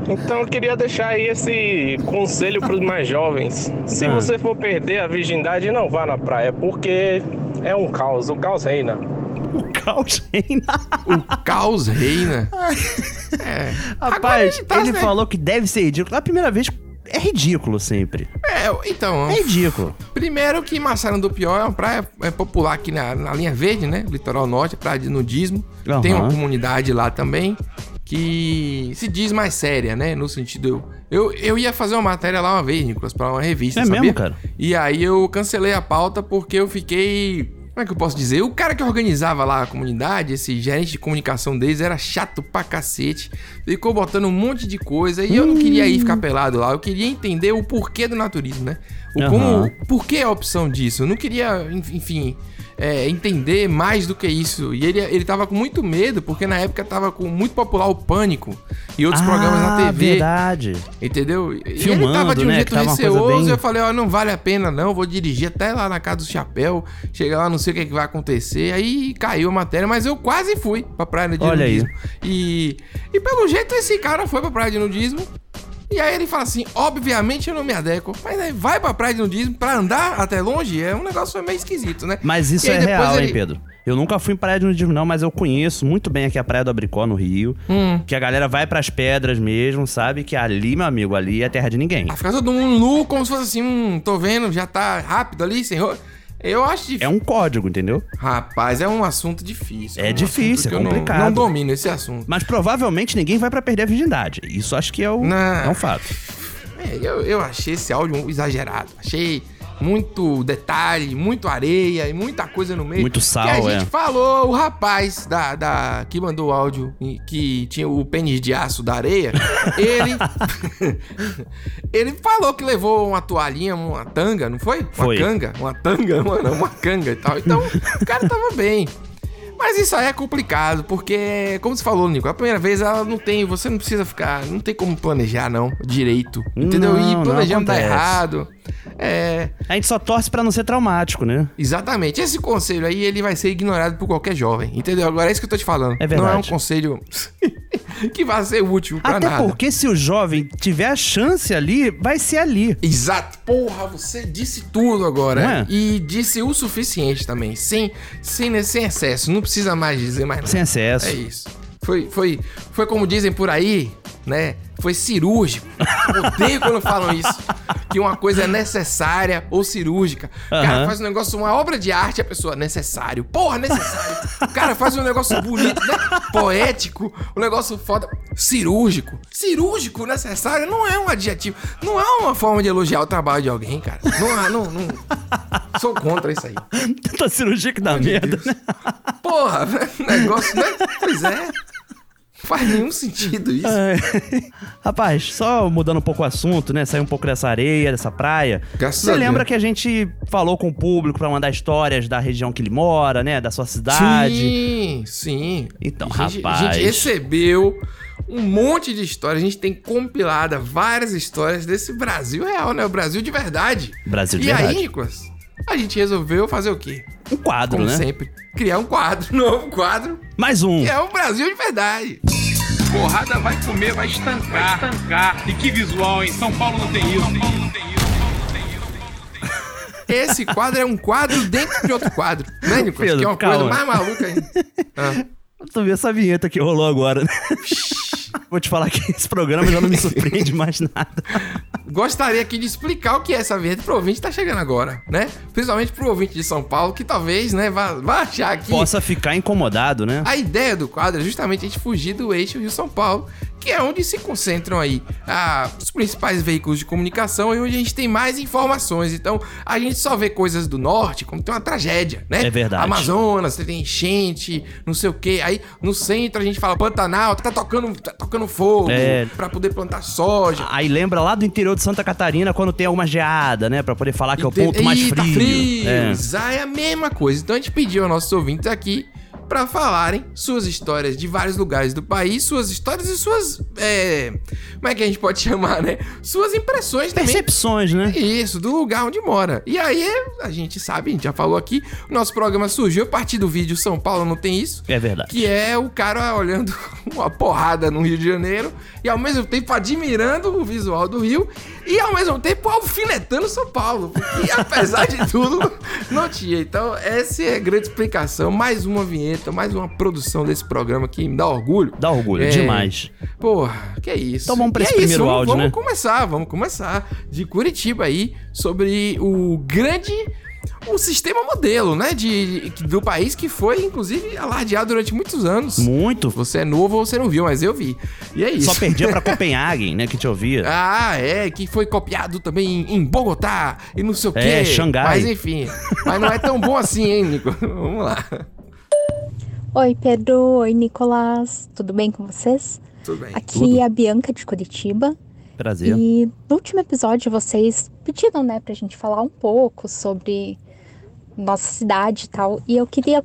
Então eu queria deixar aí esse conselho para os mais jovens. Se Ah. você for perder a virgindade, não vá na praia, porque é um caos, o caos reina. O caos reina. O caos reina. É. Rapaz, ele tá, ele né? falou que deve ser ridículo. A primeira vez é ridículo sempre. É, então. É ridículo. Primeiro que Pior é uma praia é popular aqui na, na linha verde, né? Litoral Norte, praia de nudismo. Aham. Tem uma comunidade lá também que se diz mais séria, né? No sentido. Eu, eu ia fazer uma matéria lá uma vez, Nicolas, pra uma revista, É sabia? mesmo, cara? E aí eu cancelei a pauta porque eu fiquei. Como é que eu posso dizer? O cara que organizava lá a comunidade, esse gerente de comunicação deles, era chato pra cacete. Ficou botando um monte de coisa e eu não queria ir ficar pelado lá. Eu queria entender o porquê do naturismo, né? O Aham. como, por que a opção disso? Eu não queria, enf- enfim, é, entender mais do que isso. E ele, ele tava com muito medo, porque na época tava com muito popular o Pânico e outros programas na Ah, TV. verdade. Entendeu? E ele Filmando, tava de um né, jeito receoso. bem- Eu falei, ó, não vale a pena não, vou dirigir até lá na casa do chapéu. Chegar lá, não sei o que, que vai acontecer. Aí caiu a matéria, mas eu quase fui pra praia de Olha aí. nudismo. E, e pelo jeito esse cara foi pra praia de nudismo. E aí ele fala assim, obviamente eu não me adequo. Mas aí vai pra praia de nudismo pra andar até longe, é um negócio meio esquisito, né? Mas isso aí é real, ele- hein, Pedro? Eu nunca fui em praia de nudismo, não, mas eu conheço muito bem aqui a Praia do Abricó, no Rio. Hum. Que a galera vai pras pedras mesmo, sabe? Que ali, meu amigo, ali é terra de ninguém. Ah, fica todo mundo nu, como se fosse assim, hum, tô vendo, já tá rápido ali, senhor. Eu acho difícil. É um código, entendeu? Rapaz, é um assunto difícil. É um difícil, é eu não- complicado. Não, domino esse assunto. Mas provavelmente ninguém vai pra perder a virgindade. Isso acho que é, o, Não. é um fato. É, eu, eu achei esse áudio exagerado. Achei muito detalhe, muito areia e muita coisa no meio. Muito sal, que a gente é. falou, o rapaz da, da, que mandou o áudio, que tinha o pênis de aço da areia, ele. ele falou que levou uma toalhinha, uma tanga, não foi? Uma Foi. canga? Uma tanga, mano, uma canga e tal. Então, o cara tava bem. Mas isso aí é complicado, porque, como você falou, Nico, a primeira vez ela não tem, você não precisa ficar, não tem como planejar, não, direito. Entendeu? Não, e planejando dá acontece. errado. É. A gente só torce pra não ser traumático, né? Exatamente. Esse conselho aí, ele vai ser ignorado por qualquer jovem. Entendeu? Agora é isso que eu tô te falando. É Não é um verdade. conselho que vai ser útil pra Até nada. porque se o jovem tiver a chance ali, vai ser ali. Exato. Porra, você disse tudo agora. É? E disse o suficiente também. Sem, sem, sem excesso. Não precisa mais dizer mais nada. Sem excesso. É isso. Foi, foi, foi como dizem por aí, né? Foi cirúrgico. Odeio quando falam isso. Que uma coisa é necessária ou cirúrgica. O cara faz um negócio, uma obra de arte, a pessoa, necessário. Porra, necessário. O cara faz um negócio bonito, né? Poético, um negócio foda. Cirúrgico. Cirúrgico, necessário, não é um adjetivo. Não é uma forma de elogiar o trabalho de alguém, cara. Não, há- não, não. Sou contra isso aí. Tanta cirurgia que dá merda, né? Porra, negócio, né? Pois é. Faz nenhum sentido isso. É. Rapaz, só mudando um pouco o assunto, né? Sair um pouco dessa areia, dessa praia. Graças Você lembra Deus. que a gente falou com o público pra mandar histórias da região que ele mora, né? Da sua cidade. Sim, sim. Então, a gente, rapaz. A gente recebeu um monte de histórias. A gente tem compilada várias histórias desse Brasil real, né? O Brasil de verdade. Brasil de e verdade. aí, Nicolas, a gente resolveu fazer o quê? Um quadro, Como né? sempre. Criar um quadro, novo quadro. Mais um. Que é o Brasil de verdade. Porrada vai comer, vai estancar. Vai estancar. E que visual, hein? São Paulo não tem isso. São Paulo não tem isso. Esse quadro é um quadro dentro de outro quadro. Né, Nicolas? Pedro, que é uma calma. coisa mais maluca ainda. Ah. Tu vê essa vinheta que rolou agora, né? Vou te falar que esse programa já não me surpreende mais nada. Gostaria aqui de explicar o que é essa vinheta pro ouvinte que tá chegando agora, né? Principalmente pro ouvinte de São Paulo, que talvez, né, vá, vá achar aqui. Possa ficar incomodado, né? A ideia do quadro é justamente a gente fugir do eixo Rio-São Paulo, que é onde se concentram aí ah, os principais veículos de comunicação e onde a gente tem mais informações. Então, a gente só vê coisas do norte como tem uma tragédia, né? É verdade. Amazonas, você tem enchente, não sei o quê. Aí, no centro, a gente fala Pantanal, tá tocando, tá tocando fogo É. pra poder plantar soja. Aí lembra lá do interior de Santa Catarina quando tem alguma geada, né? Pra poder falar que é o ponto mais frio. Tá frio. É. Ah, é a mesma coisa. Então a gente pediu aos nossos ouvintes aqui para falarem suas histórias de vários lugares do país, suas histórias e suas. é, como é que a gente pode chamar, né? Suas impressões também. Percepções, né? Isso, do lugar onde mora. E aí, a gente sabe, a gente já falou aqui, o nosso programa surgiu a partir do vídeo São Paulo Não Tem Isso. É verdade. Que é o cara olhando uma porrada no Rio de Janeiro e ao mesmo tempo admirando o visual do Rio e ao mesmo tempo alfinetando São Paulo. Porque apesar de tudo, não tinha. Então, essa é a grande explicação. Mais uma vinheta, mais uma produção desse programa que me dá orgulho. Dá orgulho, É. demais. Porra, que é isso. Então vamos pra E esse é isso, primeiro vamos, áudio, vamos né? começar, vamos começar. De Curitiba aí, sobre o grande. O sistema modelo, né? De, do país que foi, inclusive, alardeado durante muitos anos. Muito. Você é novo ou você não viu, mas eu vi. E é isso. Só perdia pra Copenhagen, né? Que te ouvia. Ah, é, que foi copiado também em Bogotá e não sei o quê. É, Xangai. Mas enfim. Mas não é tão bom assim, hein, Nico? Vamos lá. Oi, Pedro. Oi, Nicolás. Tudo bem com vocês? Tudo bem. Aqui Tudo. é a Bianca de Curitiba. Prazer. E no último episódio vocês pediram, né, pra gente falar um pouco sobre nossa cidade e tal. E eu queria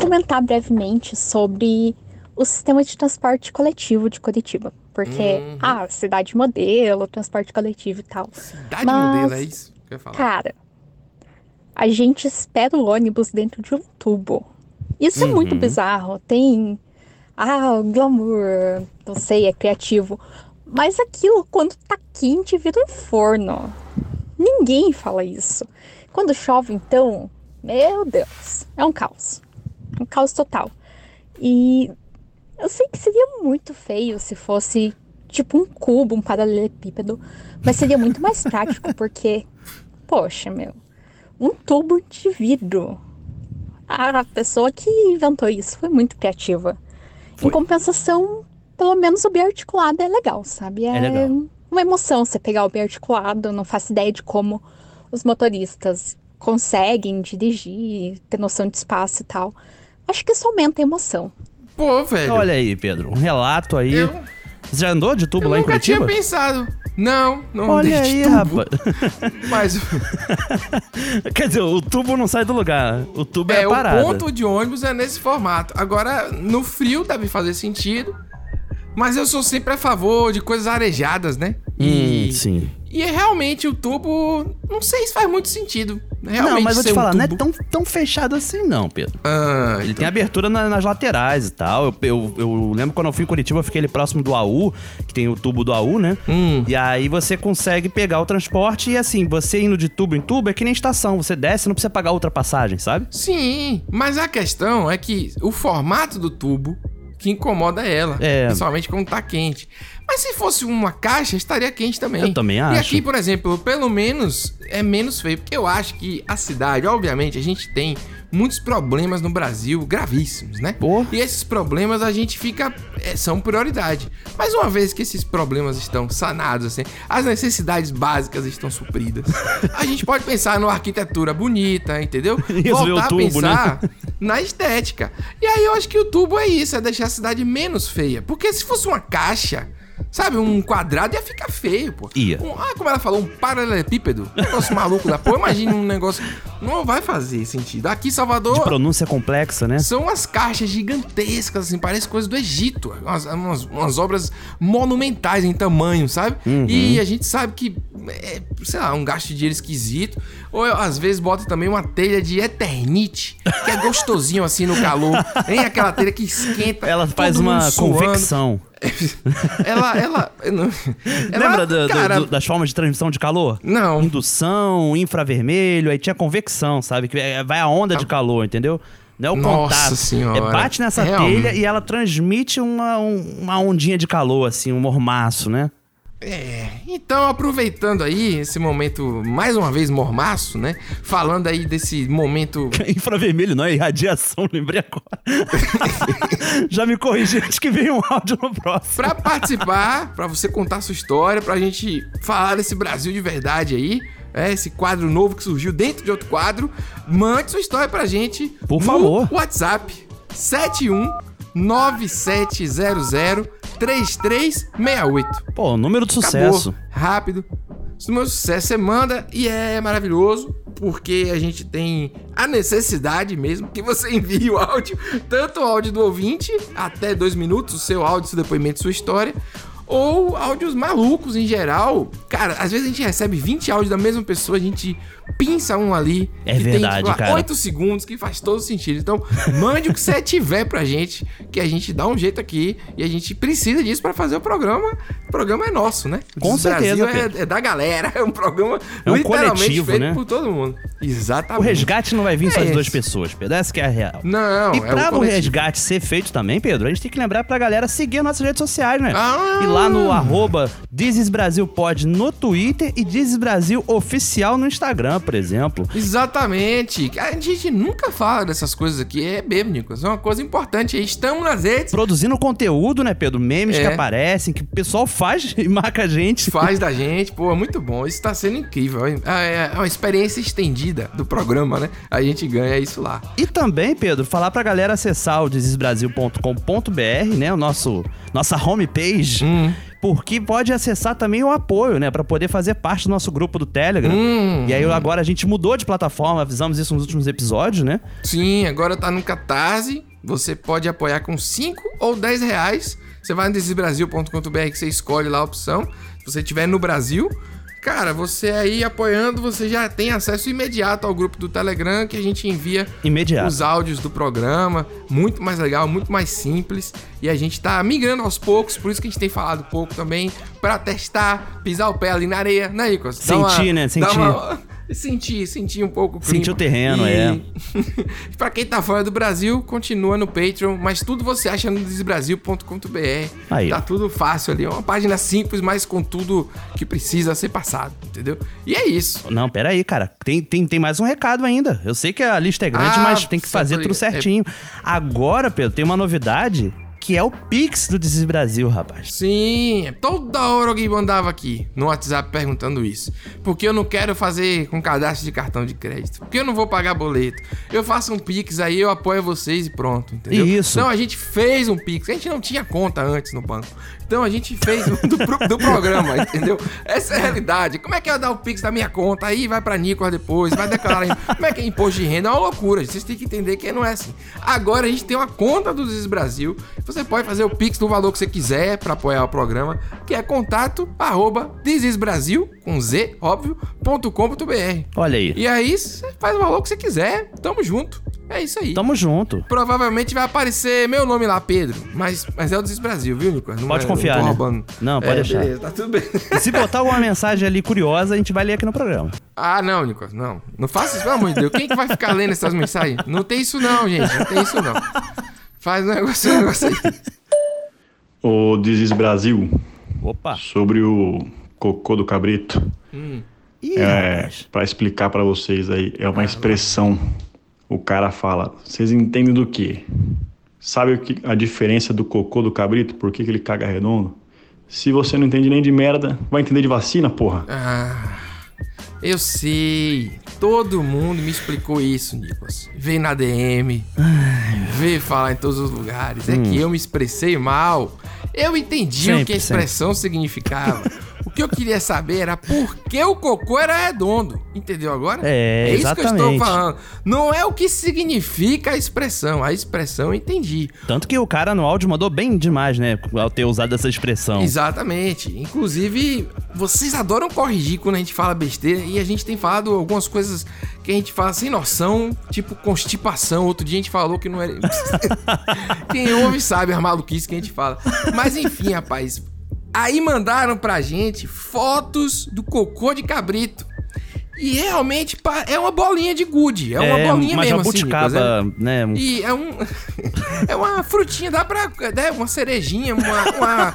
comentar brevemente sobre o sistema de transporte coletivo de Curitiba. Porque, Uhum. ah, cidade modelo, transporte coletivo e tal. Cidade Mas, modelo, é isso que eu ia falar. Cara, a gente espera o ônibus dentro de um tubo. Isso é muito Uhum. bizarro. Tem. Ah, glamour, não sei, é criativo. Mas aquilo, quando tá quente, vira um forno. Ninguém fala isso. Quando chove, então, meu Deus, é um caos. Um caos total. E eu sei que seria muito feio se fosse tipo um cubo, um paralelepípedo, mas seria muito mais prático, porque, poxa, meu, um tubo de vidro. A pessoa que inventou isso foi muito criativa. Em compensação, pelo menos o biarticulado é legal, sabe? É legal. uma emoção você pegar o biarticulado, não faço ideia de como os motoristas conseguem dirigir, ter noção de espaço e tal. Acho que isso aumenta a emoção. Pô, velho. Olha aí, Pedro. Um relato aí. Eu- Você já andou de tubo lá em nunca tinha Curitiba? pensado. Não, não Olha andei de aí, tubo. rapaz. Mas Quer dizer, o tubo não sai do lugar. O tubo é, é, a o parada. ponto de ônibus é nesse formato. Agora, no frio deve fazer sentido. Mas eu sou sempre a favor de coisas arejadas, né? Hum, sim. E realmente o tubo. Não sei se faz muito sentido. Realmente não, mas vou te ser um falar, não é tão, tão fechado assim, não, Pedro. Ah, Ele tem abertura na- nas laterais e tal. Eu, eu, eu lembro quando eu fui em Curitiba, eu fiquei ali próximo do AU, que tem o tubo do AU, né? Hum. E aí você consegue pegar o transporte e assim, você indo de tubo em tubo é que nem estação. Você desce, não precisa pagar outra passagem, sabe? Sim, mas a questão é que o formato do tubo que incomoda ela. É. Principalmente quando tá quente. Mas se fosse uma caixa, estaria quente também. Eu também E acho. aqui, por exemplo, pelo menos é menos feio. Porque eu acho que a cidade, obviamente, a gente tem muitos problemas no Brasil gravíssimos, né? E esses problemas a gente fica. é, são prioridade. Mas uma vez que esses problemas estão sanados, assim, as necessidades básicas estão supridas, a gente pode pensar numa arquitetura bonita, entendeu? Voltar tubo, a pensar né? na estética. E aí eu acho que o tubo é isso, é deixar a cidade menos feia. Porque se fosse uma caixa, sabe, um quadrado ia ficar feio, pô. Ia. Um- ah, como ela falou, um paralelepípedo. Um negócio maluco da porra. Imagina um negócio. Não vai fazer sentido. Aqui Salvador. De pronúncia complexa, né? São umas caixas gigantescas, assim, parece coisa do Egito. Umas, umas- umas obras monumentais em tamanho, sabe? Uhum. E a gente sabe que é, sei lá, um gasto de dinheiro esquisito. Ou às vezes bota também uma telha de eternite, que é gostosinho assim no calor. Tem aquela telha que esquenta. Ela faz uma convecção. Ela, ela. ela- Lembra do- cara, do- das formas de transmissão de calor? Não. Indução, infravermelho, aí tinha convecção, sabe? Que é- vai a onda de calor, entendeu? Não é o Nossa contato. Senhora. É, bate nessa Realmente. telha e ela transmite uma, um- uma ondinha de calor, assim, um mormaço, né? É, então aproveitando aí esse momento, mais uma vez mormaço, né? Falando aí desse momento. Infravermelho não é irradiação, lembrei agora. Já me corrigi antes que veio um áudio no próximo. Pra participar, pra você contar sua história, pra gente falar desse Brasil de verdade aí, é, esse quadro novo que surgiu dentro de outro quadro, mande sua história pra gente Por favor. WhatsApp 719700 3368. Pô, número de sucesso. Acabou. Rápido. Esse número de sucesso você manda e é maravilhoso. porque a gente tem a necessidade mesmo que você envie o áudio, tanto o áudio do ouvinte, até dois minutos, o seu áudio, seu depoimento, sua história, ou áudios malucos em geral. Cara, às vezes a gente recebe 20 áudios da mesma pessoa, a gente pinça um ali. É que verdade, tem, tipo, cara. 8 segundos, que faz todo sentido. Então, mande o que você tiver pra gente, que a gente dá um jeito aqui e a gente precisa disso pra fazer o programa. O programa é nosso, né? O Com Brasil certeza, é, é da galera, é um programa É um literalmente coletivo, feito né? por todo mundo. Exatamente. O resgate não vai vir só É de duas pessoas, Pedro. Essa que é a real. Não, E é pra o o coletivo. resgate ser feito também, Pedro, a gente tem que lembrar pra galera seguir as nossas redes sociais, né? Ah! E lá no arroba Dizes Brasil Pod no Twitter e Dizes Brasil Oficial no Instagram, por exemplo. Exatamente. A gente nunca fala dessas coisas aqui, é Nicolas. É uma coisa importante. Estamos nas redes. Produzindo conteúdo, né, Pedro? Memes É. que aparecem, que o pessoal faz e marca a gente. Faz da gente, pô, é muito bom. Isso tá sendo incrível. É é uma experiência estendida do programa, né? A gente ganha isso lá. E também, Pedro, falar pra galera acessar o desesbrasil.com.br, né? O nosso nossa homepage. Hum. Porque pode acessar também o apoio, né? Pra poder fazer parte do nosso grupo do Telegram. Hum. E aí agora a gente mudou de plataforma, avisamos isso nos últimos episódios, né? Sim, agora tá no Catarse. Você pode apoiar com 5 ou 10 reais. Você vai no desesbrasil.com.br que você escolhe lá a opção. Se você estiver no Brasil, cara, você aí apoiando, você já tem acesso imediato ao grupo do Telegram que a gente envia Imediato. os áudios do programa. Muito mais legal, muito mais simples. E a gente tá migrando aos poucos, por isso que a gente tem falado pouco também, pra testar, pisar o pé ali na areia, né, uma- Sentir, né? Sentir. Sentir, sentir um pouco o clima. Sentir o terreno, é. pra quem tá fora do Brasil, continua no Patreon, mas tudo você acha no desbrasil.com.br. Aí, Tá tudo fácil ali, é uma página simples, mas com tudo que precisa ser passado, entendeu? E é isso. Não, pera aí, cara. Tem, tem, tem mais um recado ainda. Eu sei que a lista é grande, Ah, mas tem que fazer tudo. É- certinho. Agora, Pedro, tem uma novidade que é o Pix do Desis Brasil, rapaz. Sim, toda hora alguém mandava aqui no WhatsApp perguntando isso. Porque eu não quero fazer com cadastro de cartão de crédito. Porque eu não vou pagar boleto. Eu faço um Pix aí, eu apoio vocês e pronto, entendeu? Isso. Então a gente fez um Pix. A gente não tinha conta antes no banco. Então a gente fez um do, do programa, entendeu? Essa é a realidade. Como é que eu dar o Pix da minha conta? Aí vai pra Nicolas depois, vai declarar. Como é que é imposto de renda? É uma loucura. Vocês têm que entender que não é assim. Agora a gente tem uma conta do Desis Brasil. Você pode fazer o Pix do valor que você quiser pra apoiar o programa, que é contato arroba desisbrasil, com Z, óbvio, ponto com ponto br. Olha aí. E aí você faz o valor que você quiser. Tamo junto. É isso aí. Tamo junto. Provavelmente vai aparecer meu nome lá, Pedro. Mas, mas é o Desis Brasil, viu, Nicolas? Não Pode é- confiar, não né? roubando. Não, pode É, deixar. Beleza, tá tudo bem. E se botar alguma mensagem ali curiosa, a gente vai ler aqui no programa. Ah, não, Nicolas, não. Não faça isso, pelo amor de Deus. Quem que vai ficar lendo essas mensagens? Não tem isso não, gente. Não tem isso não. Faz um negócio, um negócio aí. O Dizes Brasil. Opa. Sobre o cocô do cabrito. Hum. é, para explicar pra vocês aí, é uma expressão. O cara fala, vocês entendem do quê? Sabe o que, a diferença do cocô do cabrito? Por que, que ele caga redondo? Se você não entende nem de merda, vai entender de vacina, porra. Ah, eu sei. Todo mundo me explicou isso, Nicolas. Veio na DM, veio falar em todos os lugares. É Hum. que eu me expressei mal. Eu entendi o que Sempre, a expressão significava. O que eu queria saber era por que o cocô era redondo. Entendeu agora? É, isso que eu estou exatamente. falando. Não é o que significa a expressão. A expressão eu entendi. Tanto que o cara no áudio mandou bem demais, né? Ao ter usado essa expressão. Exatamente. Inclusive, vocês adoram corrigir quando a gente fala besteira e a gente tem falado algumas coisas que a gente fala sem noção, tipo constipação. Outro dia a gente falou que não era. Quem ouve sabe as maluquices que a gente fala. Mas enfim, rapaz. Aí mandaram pra gente fotos do cocô de cabrito. E realmente pa- é uma bolinha de gude. É uma bolinha uma mesmo, assim, jabuticaba, Nicolas, é- né? e é um. é uma frutinha, dá pra. É uma cerejinha, uma. Uma,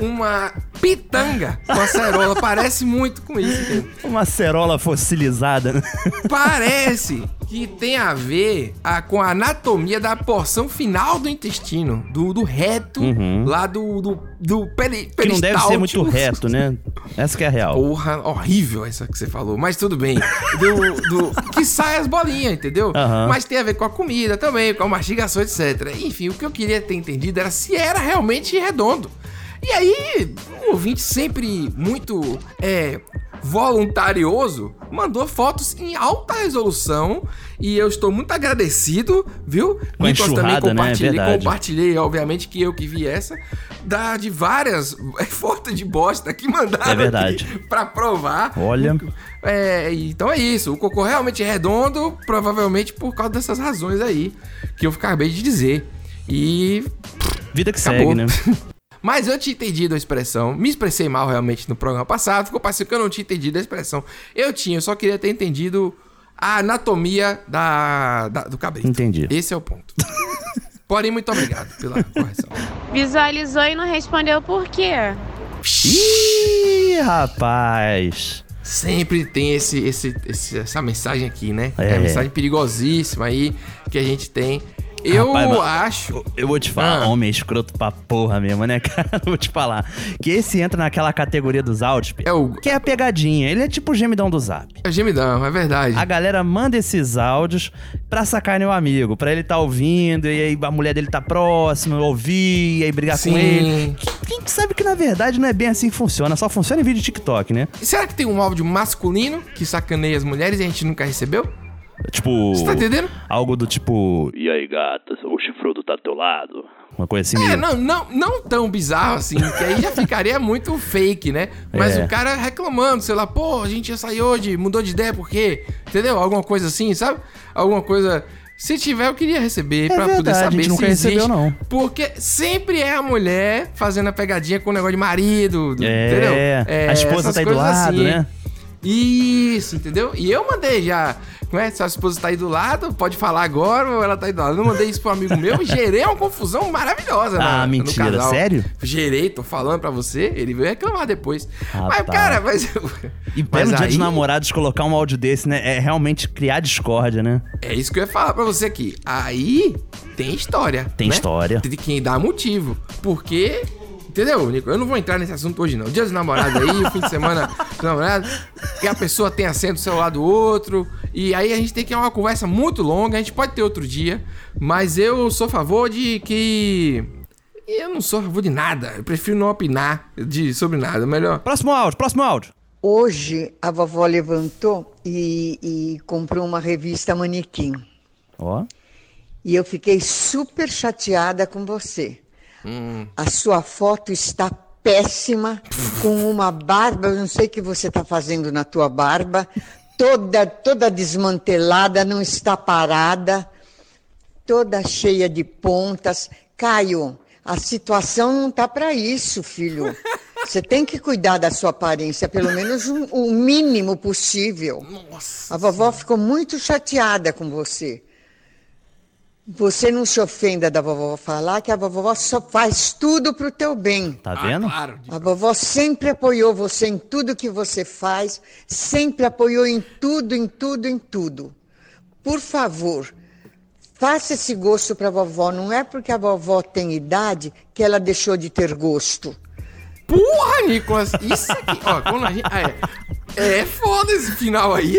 uma pitanga com acerola. Parece muito com isso, entendeu? Uma cerola fossilizada, né? Parece que tem a ver a- com a anatomia da porção final do intestino, do, do reto, Uhum. lá do, do, do peri, Que não deve ser muito reto, né? Essa que é a real. Porra, horrível essa que você falou, mas tudo bem. Do, do- que sai as bolinhas, entendeu? Aham. Mas tem a ver com a comida também, com a mastigação, etc. Enfim, o que eu queria ter entendido era se era realmente redondo. E aí, o ouvinte sempre muito é, voluntarioso, mandou fotos em alta resolução e eu estou muito agradecido, viu? Com Nicolas também né? compartilhei, Verdade. compartilhei, obviamente que eu que vi essa, da de várias fotos de bosta que mandaram É verdade. pra provar. Olha. É, então é isso. O cocô realmente é redondo, provavelmente por causa dessas razões aí que eu acabei de dizer. E. Vida que Acabou. segue, né? Mas eu tinha entendido a expressão. Me expressei mal realmente no programa passado. Ficou parecendo que eu não tinha entendido a expressão. Eu tinha, eu só queria ter entendido a anatomia da, da- do cabrito. Entendi. Esse é o ponto. Porém, muito obrigado pela correção. Visualizou e não respondeu por quê? Ih, rapaz. Sempre tem esse, esse, esse- essa mensagem aqui, né? É. É. a mensagem perigosíssima aí que a gente tem. Eu Rapaz, acho. Eu vou te falar, Ah. homem escroto pra porra mesmo, né, cara? Eu vou te falar. Que esse entra naquela categoria dos áudios, É o. que é a pegadinha. Ele é tipo o gemidão do zap. É gemidão, é verdade. A galera manda esses áudios pra sacar o amigo, pra ele tá ouvindo, e aí a mulher dele tá próxima, ouvir, e aí brigar com Sim. ele. Quem sabe que na verdade não é bem assim que funciona, só funciona em vídeo de TikTok, né? E será que tem um áudio masculino que sacaneia as mulheres e a gente nunca recebeu? Tipo. Você tá entendendo? Algo do tipo. E aí, gata, o chifrudo tá do teu lado? Uma coisa assim. É, meio- não, não, não tão bizarro assim, que aí já ficaria muito fake, né? Mas É. o cara reclamando, sei lá, pô, a gente ia sair hoje, mudou de ideia por quê? Entendeu? Alguma coisa assim, sabe? Alguma coisa. Se tiver, eu queria receber pra poder verdade, a saber gente se nunca existe. recebeu, não. Porque sempre é a mulher fazendo a pegadinha com o negócio de marido, É, entendeu? a esposa tá aí do lado, né? Isso, entendeu? E eu mandei já. Não é? Se a esposa tá aí do lado, pode falar agora ou ela tá aí do lado. Eu não mandei isso pro amigo meu e gerei uma confusão maravilhosa. Ah, na- mentira, no sério? Gerei, tô falando pra você. Ele veio reclamar depois. Mas, Rapaz. cara, mas. E pleno dia dos aí- namorados colocar um áudio desse, né? É realmente criar discórdia, né? É isso que eu ia falar pra você aqui. Aí tem história. Tem né? história. Tem quem dá motivo. Porque. Entendeu, Nico? Eu não vou entrar nesse assunto hoje, não. Dia dos namorados aí, o fim de semana dos namorados, que a pessoa tem assento do celular do outro. E aí a gente tem que ter uma conversa muito longa. A gente pode ter outro dia. Mas eu sou a favor de que. Eu não sou a favor de nada. Eu prefiro não opinar de, sobre nada. Melhor. Próximo áudio, próximo áudio. Hoje a vovó levantou e, e comprou uma revista Manequim. Ó. E eu fiquei super chateada com você. Hum. A sua foto está péssima, com uma barba, eu não sei o que você está fazendo na tua barba, toda, toda desmantelada, não está parada, toda cheia de pontas. Caio, a situação não tá para isso, filho. Você tem que cuidar da sua aparência, pelo menos o mínimo possível. A vovó ficou muito chateada com você. Você não se ofenda da vovó falar que a vovó só faz tudo pro teu bem. Tá vendo? A vovó sempre apoiou você em tudo que você faz, sempre apoiou em tudo, em tudo, em tudo. Por favor, faça esse gosto para a vovó. Não é porque a vovó tem idade que ela deixou de ter gosto. Porra, Nicolas, isso aqui, ó, quando a gente. ah, É, é foda esse final aí.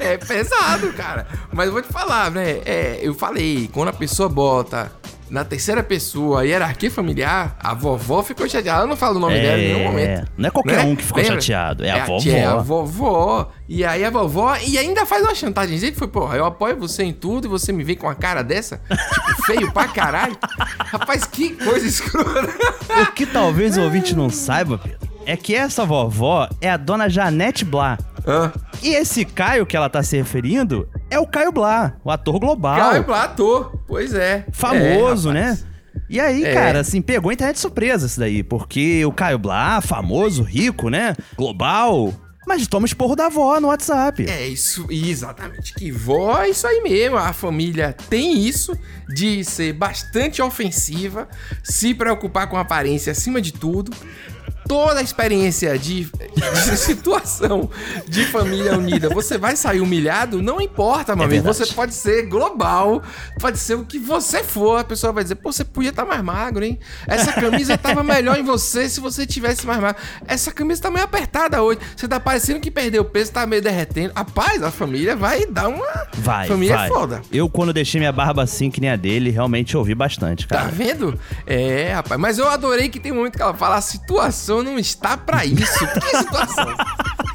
É, pesado, cara. Mas eu vou te falar, né? É, eu falei, quando a pessoa bota na terceira pessoa a hierarquia familiar, a vovó ficou chateada. Ela não fala o nome É, dela em nenhum momento. não é qualquer né? um que ficou Lembra? chateado, é a vovó. É a vovó. E aí a vovó. E ainda faz uma chantagem. que foi, porra, eu apoio você em tudo e você me vem com uma cara dessa? Tipo, feio pra caralho. Rapaz, que coisa escrota. O que talvez o ouvinte não saiba, Pedro, é que essa vovó é a dona Janete Blá. E esse Caio que ela tá se referindo é o Caio Blá, o ator global. Caio Blá, ator. Pois é. Famoso, É, né? E aí, É. cara, assim, pegou a internet de surpresa isso daí, porque o Caio Blá, famoso, rico, né? Global, mas toma esporro da avó no WhatsApp. É isso, exatamente. Que vó é isso aí mesmo. A família tem isso de ser bastante ofensiva, se preocupar com a aparência acima de tudo. Toda a experiência de, de situação de família unida, você vai sair humilhado, não importa, meu É amigo. verdade. Você pode ser global, pode ser o que você for. A pessoa vai dizer, pô, você podia estar mais magro, hein? Essa camisa tava melhor em você se você tivesse mais magro. Essa camisa tá meio apertada hoje. Você tá parecendo que perdeu peso, tá meio derretendo. Rapaz, a família vai dar uma. Vai, família vai. é foda. Eu, quando deixei minha barba assim, que nem a dele, realmente ouvi bastante, Tá cara. vendo? É, rapaz. Mas eu adorei que tem um momento que ela fala: a situação não está pra isso. Que situação?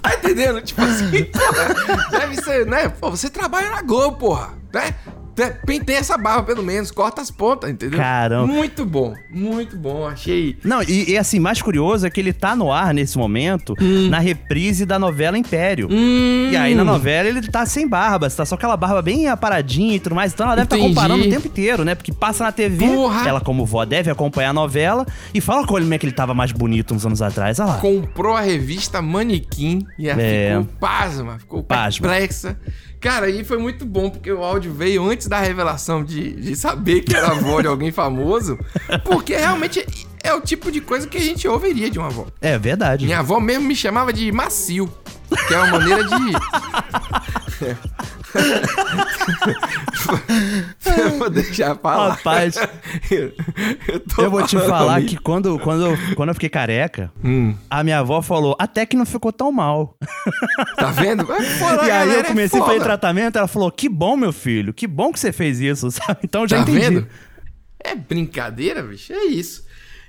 Tá entendendo? Tipo assim, porra, deve ser, né? Pô, você trabalha na Globo, porra, né? Te- Pentei essa barba, pelo menos, corta as pontas, entendeu? Caramba. Muito bom, muito bom, achei. Não, e, e assim, mais curioso é que ele tá no ar nesse momento Hum. na reprise da novela Império. E aí na novela ele tá sem barba, tá só aquela barba bem aparadinha e tudo mais. Então ela deve estar Entendi. comparando o tempo inteiro, né? Porque passa na TV, Porra. ela como vó deve acompanhar a novela e fala com ele como é que ele tava mais bonito uns anos atrás. Olha lá. comprou a revista Manequim e ela É. ficou pasma, ficou Pasma. perplexa. Cara, e foi muito bom, porque o áudio veio antes da revelação de, de saber que era a avó de alguém famoso, porque realmente é o tipo de coisa que a gente ouviria de uma avó. É verdade. Minha avó mesmo me chamava de macio, que é uma maneira de... Eu vou deixar falar. Rapaz, eu, tô Eu vou te falar comigo. que quando, quando, eu- quando eu fiquei careca, Hum. a minha avó falou, até que não ficou tão mal. Tá vendo? E aí eu é comecei a fazer tratamento, ela falou, que bom, meu filho, que bom que você fez isso, sabe? Então eu já tá entendi. vendo? É brincadeira, bicho. É isso.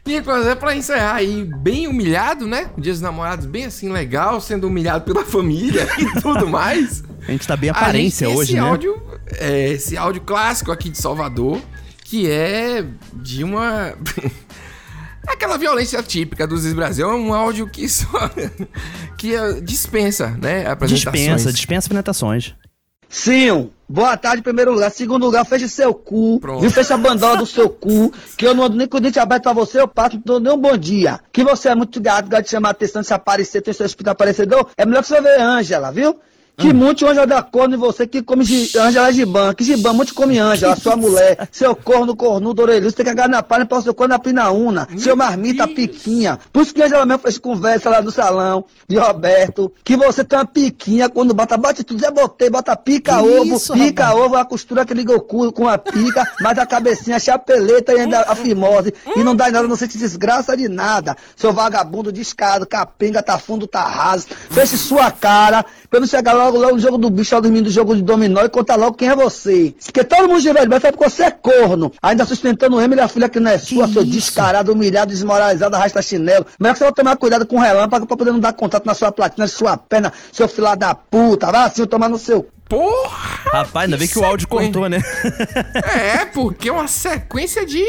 Nicolas, é pra encerrar aí, bem humilhado, né? Dia dos namorados, bem assim, legal, sendo humilhado pela família e tudo mais. A gente tá bem gente aparência tem hoje, esse né? Áudio, é, esse áudio clássico aqui de Salvador, que é de uma. Aquela violência típica dos Brasil é um áudio que só. que é, dispensa, né? Apresentações. Dispensa, dispensa apresentações. Sim, boa tarde em primeiro lugar. Segundo lugar, feche seu cu. Pronto. Viu? Fecha a bandola do seu cu. Que eu não ando nem com o dente aberto pra você, eu passo, não dou nem um bom dia. Que você é muito gato, gosta de chamar a atenção, de se aparecer, tem seu espírito aparecedor. É melhor que você ver Ângela, viu? Que muito Ângela da corno em você que come gi- Ângela Giban. Que Giban muito come Ângela, sua mulher. Seu corno, cornudo, orelhudo, tem que agarrar na palha para o seu corno na pinaúna. Seu marmita, piquinha. Por isso que Ângela mesmo fez conversa lá no salão de Roberto. Que você tem uma piquinha quando bota, bate tudo, já botei, bota pica ovo, isso, pica rapaz? ovo, a costura que liga o cu com a pica, mas a cabecinha, a chapeleta e ainda a fimose. E não dá em nada, não sente desgraça de nada. Seu vagabundo descado, capenga, tá fundo, tá raso. Feche sua cara, pra não chegar logo, logo no jogo do bicho, lá dormindo do jogo de dominó e conta logo quem é você. Porque todo mundo de baixo, porque você é corno. Ainda sustentando o Emily, a filha que não é sua, seu descarado, humilhado, desmoralizado, arrasta chinelo. Melhor que você vai tomar cuidado com o relâmpago pra poder não dar contato na sua platina, sua perna, seu filho da puta. Vai assim, tomar no seu Porra! Rapaz, ainda bem que o áudio cortou, né? É, porque é uma sequência de.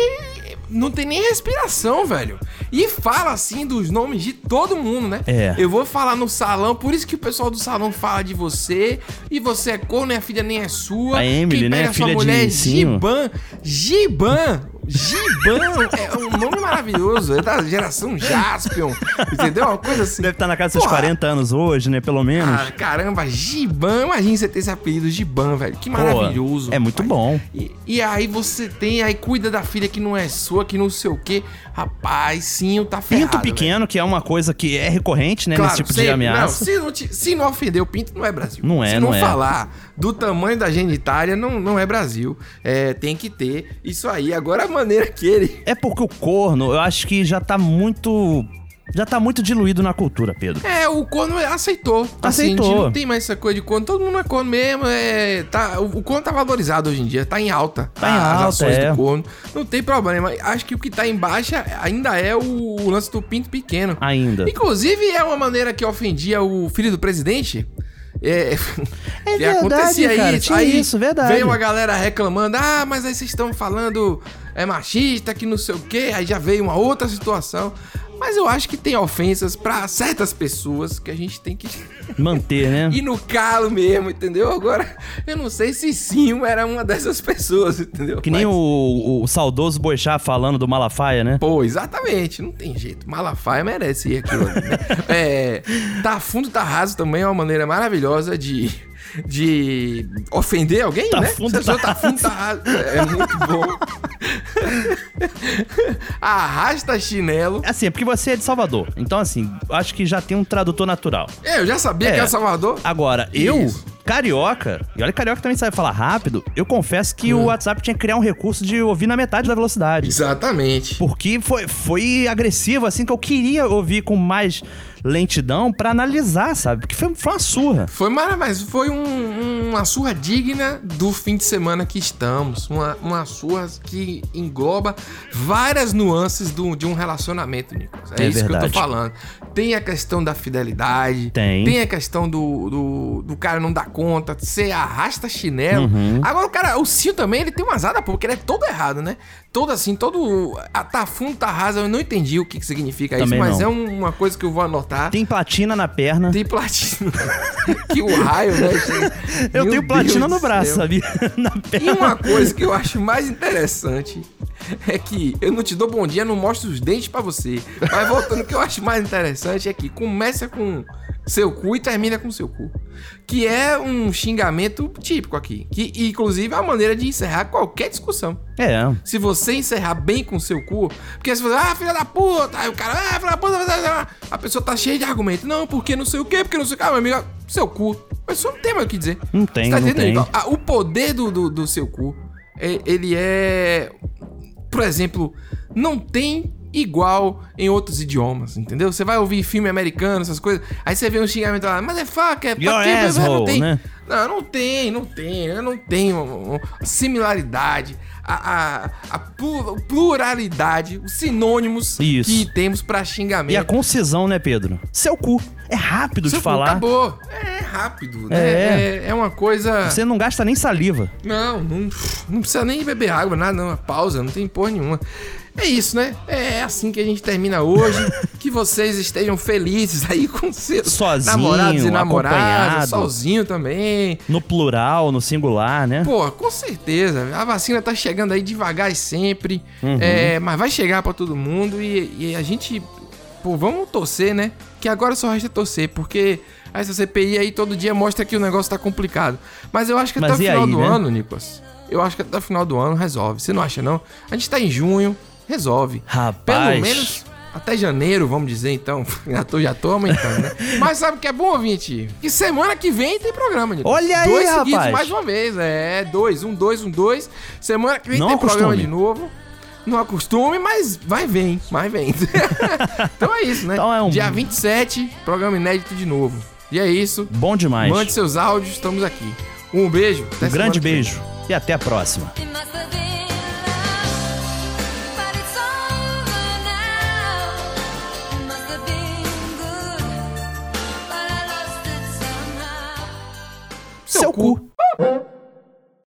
Não tem nem respiração, velho. E fala assim dos nomes de todo mundo, né? É. Eu vou falar no salão, por isso que o pessoal do salão fala de você. E você é corno a filha nem é sua. A Emily, Quem né? pega sua Filha de mulher é. Giban. Giban! Giban é um nome maravilhoso. É da geração Jaspion. Entendeu? Uma coisa assim. Deve estar na casa dos seus Porra. 40 anos hoje, né? Pelo menos. Ah, caramba, Giban. Imagina você ter esse apelido Giban, velho. Que Pô, maravilhoso. É muito bom. E, e aí você tem, aí cuida da filha que não é sua, que não sei o quê. Rapaz, sim, tá ferrado. Pinto pequeno, que é uma coisa que é recorrente, né? nesse tipo de sempre. ameaça. Não, se, não te- se não ofender o pinto, não é Brasil. Não é, Se não não é. falar do tamanho da genitália, não, não é Brasil. É, tem que ter isso aí. Agora a maneira que ele. É porque o corno, eu acho que já tá muito. Já tá muito diluído na cultura, Pedro. É, o corno aceitou. Assim, Aceitou. a gente não tem mais essa coisa de corno. Todo mundo é corno mesmo. É, tá, o, o corno tá valorizado hoje em dia. Tá em alta. Tá em as alta, ações é. do corno. Não tem problema. Acho que o que tá em baixa ainda é o, o lance do pinto pequeno. Ainda. Inclusive, é uma maneira que ofendia o filho do presidente. É, que verdade, acontecia cara, isso. Aí isso, verdade. veio a galera reclamando: ah, mas aí vocês estão falando é machista, que não sei o quê. Aí já veio uma outra situação. Mas eu acho que tem ofensas pra certas pessoas que a gente tem que Manter, né? ir no calo mesmo, entendeu? Agora, eu não sei se Sim era uma dessas pessoas, entendeu? Que nem o, o saudoso Boixá falando do Malafaia, né? Pô, exatamente, não tem jeito. Malafaia merece ir aquilo né? É, tá fundo, tá raso também é uma maneira maravilhosa de, de ofender alguém, Tá né? fundo, tá tá fundo, tá. É muito bom. Arrasta chinelo. Assim, é porque você é de Salvador. Então, assim, acho que já tem um tradutor natural. É, eu já sabia que era Salvador. Agora, eu, Isso. carioca, e olha carioca também sabe falar rápido, eu confesso que o WhatsApp tinha que criar um recurso de ouvir na metade da velocidade. Exatamente. Porque foi, foi agressivo, assim, que eu queria ouvir com mais lentidão pra analisar, sabe? Porque foi, foi uma surra. Foi maravilhoso, foi um- uma surra digna do fim de semana que estamos. Uma, uma surra que engloba várias nuances do- de um relacionamento, Nicolas. É, É isso que eu verdade. tô falando. Tem a questão da fidelidade. Tem. a questão do, do, do cara não dar conta, você arrasta chinelo. Uhum. Agora o cara, o Cio também, ele tem uma azada, pô, porque ele é todo errado, né? Todo assim, todo. Tá fundo, tá raso. Eu não entendi o que, que significa Também isso, mas não. é um- uma coisa que eu vou anotar. Tem platina na perna. Tem platina. que o raio, né? Eu Meu tenho platina Deus no braço, sabia? Na E uma coisa que eu acho mais interessante é que eu não te dou bom dia, não mostro os dentes pra você. Mas voltando, o que eu acho mais interessante é que começa com seu cu e termina com seu cu. Que é um xingamento típico aqui. Que, inclusive, é uma maneira de encerrar qualquer discussão. É. Se você encerrar bem com seu cu, porque se você, ah, filha da puta, aí o cara, ah, filha da puta, a pessoa tá cheia de argumento. Não, porque não sei o quê, porque não sei o quê, ah, meu amigo, seu cu. Mas isso não tem mais o que dizer. Não tem, Você tá não tem. Então, ah, o poder do, do, do seu cu, é- ele é. Por exemplo, não tem igual em outros idiomas, entendeu? Você vai ouvir filme americano, essas coisas, aí você vê um xingamento lá, mas é fuck, é pra quê? Não tem. né? Não, não tem, não tem, não um, similaridade, a, a, a plu- pluralidade, os sinônimos Isso. que temos pra E a xingamento. concisão, né, Pedro? Seu cu. É rápido Seu de cu falar. Acabou. É rápido, né? É. É, é uma coisa. Você não gasta nem saliva. Não, não, não precisa nem beber água, nada, não. Pausa, não tem porra nenhuma. É isso, né? É assim que a gente termina hoje. que vocês estejam felizes aí com seus Sozinho, namorados e namoradas, sozinho também. No plural, no singular, né? Pô, com certeza. A vacina tá chegando aí devagar e sempre. Uhum. É, mas vai chegar pra todo mundo e, e a gente. Pô, vamos torcer, né? Que agora só resta torcer, porque essa CPI aí todo dia mostra que o negócio tá complicado. Mas eu acho que Mas até o final aí, do né? ano, Nicolas. Eu acho que até o final do ano resolve. Você não acha, não? A gente tá em junho, resolve. Rapaz. Pelo menos até janeiro, vamos dizer, então. Já tô, já tô aumentando, né? Mas sabe o que é bom, ouvinte? Que semana que vem tem programa, Nicolas. Olha aí, Dois seguidos rapaz. mais uma vez. É, dois, um, dois, um, dois. Semana que vem Não tem programa acostume. de novo. Não acostume, mas vai vem, vai vem. então é isso, né? Então é um- Dia 27, programa inédito de novo. E é isso. Bom demais. Mande seus áudios, estamos aqui. Um beijo. até Um grande beijo. E até a próxima. Seu cu.